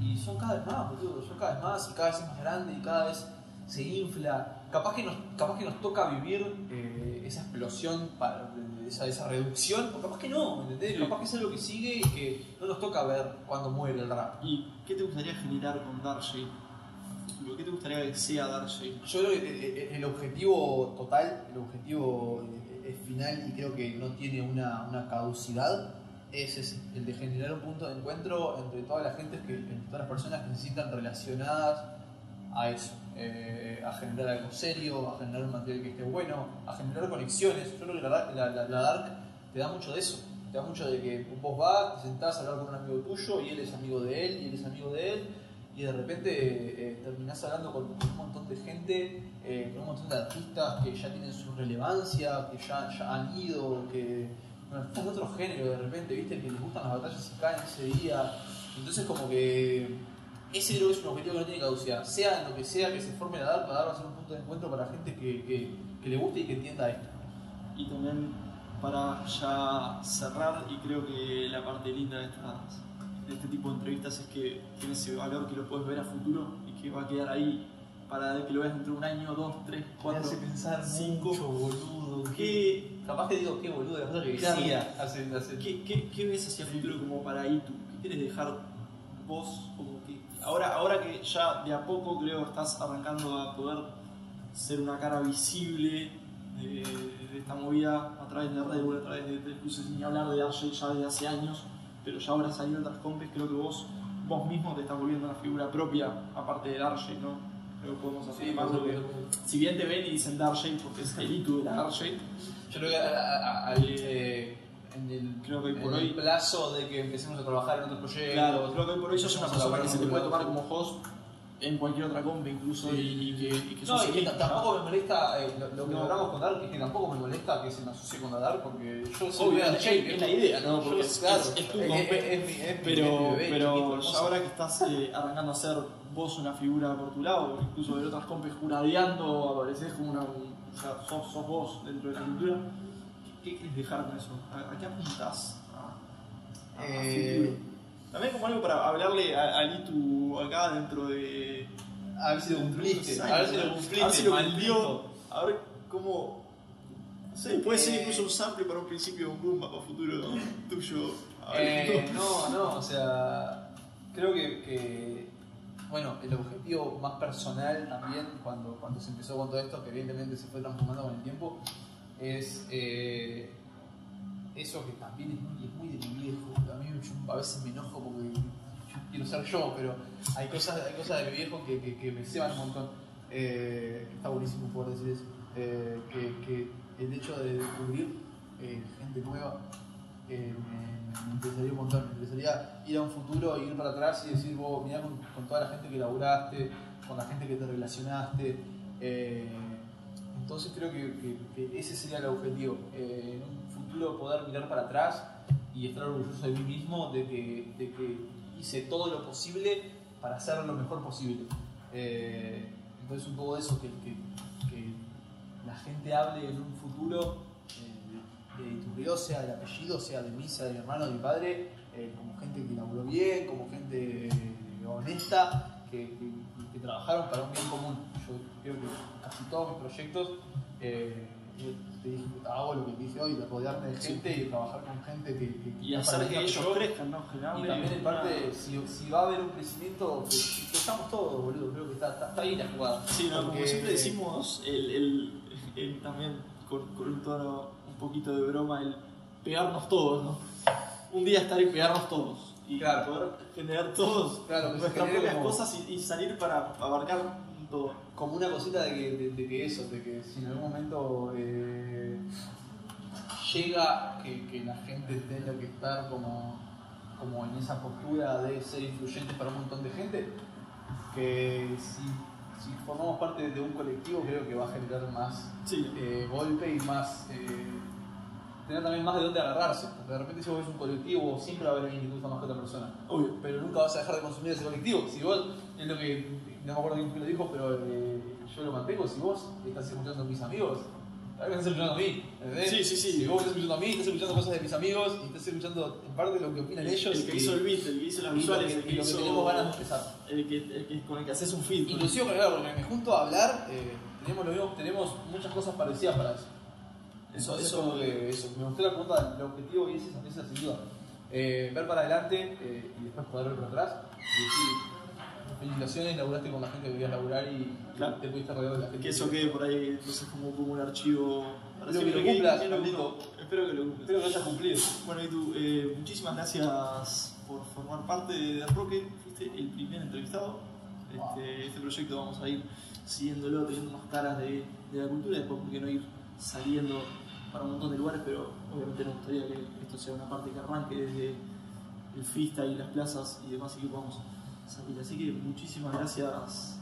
y son cada vez más, boludo, son cada vez más, y cada vez es más grande, y cada vez se infla. Capaz que nos, capaz que nos toca vivir eh, esa explosión, para, esa, esa reducción, o capaz que no, ¿entendés? Sí. Capaz que es algo que sigue y que no nos toca ver cuando muere el rap. ¿Y qué te gustaría generar con Darcy? ¿Qué te gustaría que sea Darcy? Yo creo que el, el- el objetivo total, el objetivo eh, eh, final, y creo que no tiene una, una caducidad, es ese, el de generar un punto de encuentro entre todas las gentes, que, entre todas las personas que sientan relacionadas a eso, eh, a generar algo serio, a generar un material que esté bueno, a generar conexiones. Yo creo que la, la, la, la Dark te da mucho de eso, te da mucho de que vos vas, te sentás a hablar con un amigo tuyo y él es amigo de él y él es amigo de él y de repente eh, terminás hablando con un montón de gente, eh, con un montón de artistas que ya tienen su relevancia, que ya, han ido, que bueno, de otro género de repente, viste, que les gustan las batallas y caen ese día. Entonces como que ese creo que es un objetivo que no tiene caducidad. Sea en lo que sea que se forme la DARPA, la DARPA va a ser un punto de encuentro para gente que, que, que le guste y que entienda esto. Y también para ya cerrar, y creo que la parte linda de, estas, de este tipo de entrevistas es que tiene ese valor que lo puedes ver a futuro y que va a quedar ahí para que lo veas dentro de un año, dos, tres, cuatro, hace pensar cinco. mucho, boludo. ¿Qué, Capaz que digo, qué boludo, la cosa que Claro. decía hace, hace... qué, qué, qué ves hacia el futuro como para ahí tú? ¿Qué quieres dejar vos? Como ahora, ahora que ya de a poco creo estás arrancando a poder ser una cara visible de, de esta movida a través de Red Bull, a través de, de sin hablar de RJ ya desde hace años, pero ya ahora saliendo otras compes, creo que vos, vos mismo te estás volviendo una figura propia, aparte de Darjay, ¿no? Creo que podemos Sí, que- supuesto. Si bien te ven y dicen Darjay porque es el hito de la Darjay, Yo creo que a- a- a- al, eh, en el, Creo que hoy por el hoy- plazo de que empecemos a trabajar en otros proyectos. Claro, creo que hoy por hoy sos una persona que se te puede tomar como host en cualquier otra compa incluso y, y que, y que No, y que tampoco me molesta, eh, lo, lo que No. logramos con Dark es que tampoco me molesta que se me asocie con Dark porque yo soy Obvio, es- la idea, ¿no? Porque es- claro, es- es tu mi Pero, bebé, pero ahora que estás eh, arrancando a ser vos una figura por tu lado, incluso de otras compes juradeando, apareces como una. O sea, sos, sos vos dentro de la cultura. ¿Qué, quieres dejar con eso? ¿A, a qué apuntás? A, a- Eh? También como algo para hablarle a, Litu acá dentro de. A ver si lo cumpliste, a ver si lo cumpliste, A ver si lo maldito. cumplió. A ver cómo. No sé, puede ser incluso un sample para un principio de un boom para futuro tuyo. Eh, no, no, o sea, creo que, que, bueno, el objetivo más personal también, cuando, cuando se empezó con todo esto, que evidentemente se fue transformando con el tiempo, es eh, eso que también es muy, es muy de mi viejo. A mí yo a veces me enojo porque quiero ser yo, pero hay cosas, hay cosas de mi viejo que, que, me ceban un montón. Eh, está buenísimo poder decir eso. Eh, que, el hecho de descubrir eh, gente nueva me, interesaría un montón. Me interesaría ir a un futuro, ir para atrás y decir, vos, mirá con, toda la gente que laburaste, con la gente que te relacionaste. Entonces creo que, ese sería el objetivo. eh, en un futuro poder mirar para atrás y estar orgulloso de mí mismo de que, hice todo lo posible para hacer lo mejor posible. Eh, entonces un poco de eso, que, la gente hable en un futuro eh, de Iturbio, sea del apellido, sea de mí, sea de mi hermano, de mi padre, eh, como gente que laburó bien, como gente eh, honesta, que- que trabajaron para un bien común. Yo creo que casi todos mis proyectos, eh, yo te dije, hago lo que te dije hoy, de rodearme de Sí. gente y de trabajar con gente que, que y hacer que ellos crezcan, ¿no? y también en parte, si, si va a haber un crecimiento, que, que estamos todos, boludo, creo que está, está, está ahí la jugada. Sí, no, como siempre decimos, el, el, el también con, con un tono un poquito de broma, el pegarnos todos, ¿no? Un día estar y pegarnos todos. Y Claro. poder generar todos Claro, que se nuestras propias cosas y, y salir para abarcar todo. como una cosita de que, de, de que eso, de que si en algún momento eh, llega que, que la gente tenga que estar como, como en esa postura de ser influyente para un montón de gente, que si, si formamos parte de un colectivo creo que va a generar más Sí, eh, golpe y más. eh, tener también más de dónde agarrarse. Porque de repente, si vos ves un colectivo, siempre va a haber alguien que te gusta más que otra persona. obvio. Pero nunca vas a dejar de consumir ese colectivo. Si vos, es lo que. No me acuerdo quién lo dijo, pero eh, yo lo mantengo. Si vos estás escuchando a mis amigos, tal vez estás escuchando a mí. ¿entendés? Sí, sí, sí. Si vos estás escuchando a mí, estás escuchando cosas de mis amigos y estás escuchando en parte lo que opinan El, ellos. el que y- hizo el beat, el que hizo las visuales, que- el que lo que hizo. tenemos ganas de empezar. El que, el que, con el que haces un feed. Inclusive con el porque me junto a hablar, eh, tenemos, lo mismo, tenemos muchas cosas parecidas para eso. Eso, eso, que eso, me gustó la pregunta del objetivo y esa es esa sin duda. Eh, ver para adelante eh, y después poder ver para atrás y decir, felicitaciones, laburaste con la gente que querías laburar y Claro. te pudiste rodear de la gente. que eso quede por ahí, entonces como, como un archivo. para que lo cumplas, Que lo cumplo. Espero que lo cumplas. Espero que hayas cumplido. Bueno, y tú, eh, muchísimas gracias por formar parte de Roque. Fuiste el primer entrevistado. Este, este proyecto vamos a ir siguiéndolo, teniendo más caras de, de la cultura, después porque no ir saliendo para un montón de lugares, pero obviamente nos gustaría que esto sea una parte que arranque desde el freestyle, las plazas y demás y que podamos salir. Así que muchísimas gracias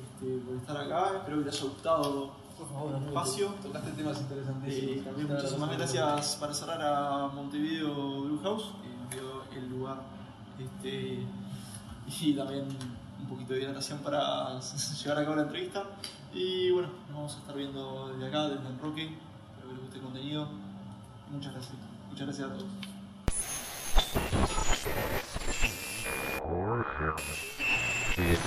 este, por estar acá, espero que te haya gustado el espacio. Tocaste temas interesantísimos. Eh, también muchísimas gracias para cerrar a Montevideo Brew House, que nos dio el lugar este, y también un poquito de hidratación para llevar a cabo la entrevista. Y bueno, nos vamos a estar viendo desde acá, desde Enroque. Espero que les guste el contenido. Muchas gracias. Muchas gracias a todos. warfare is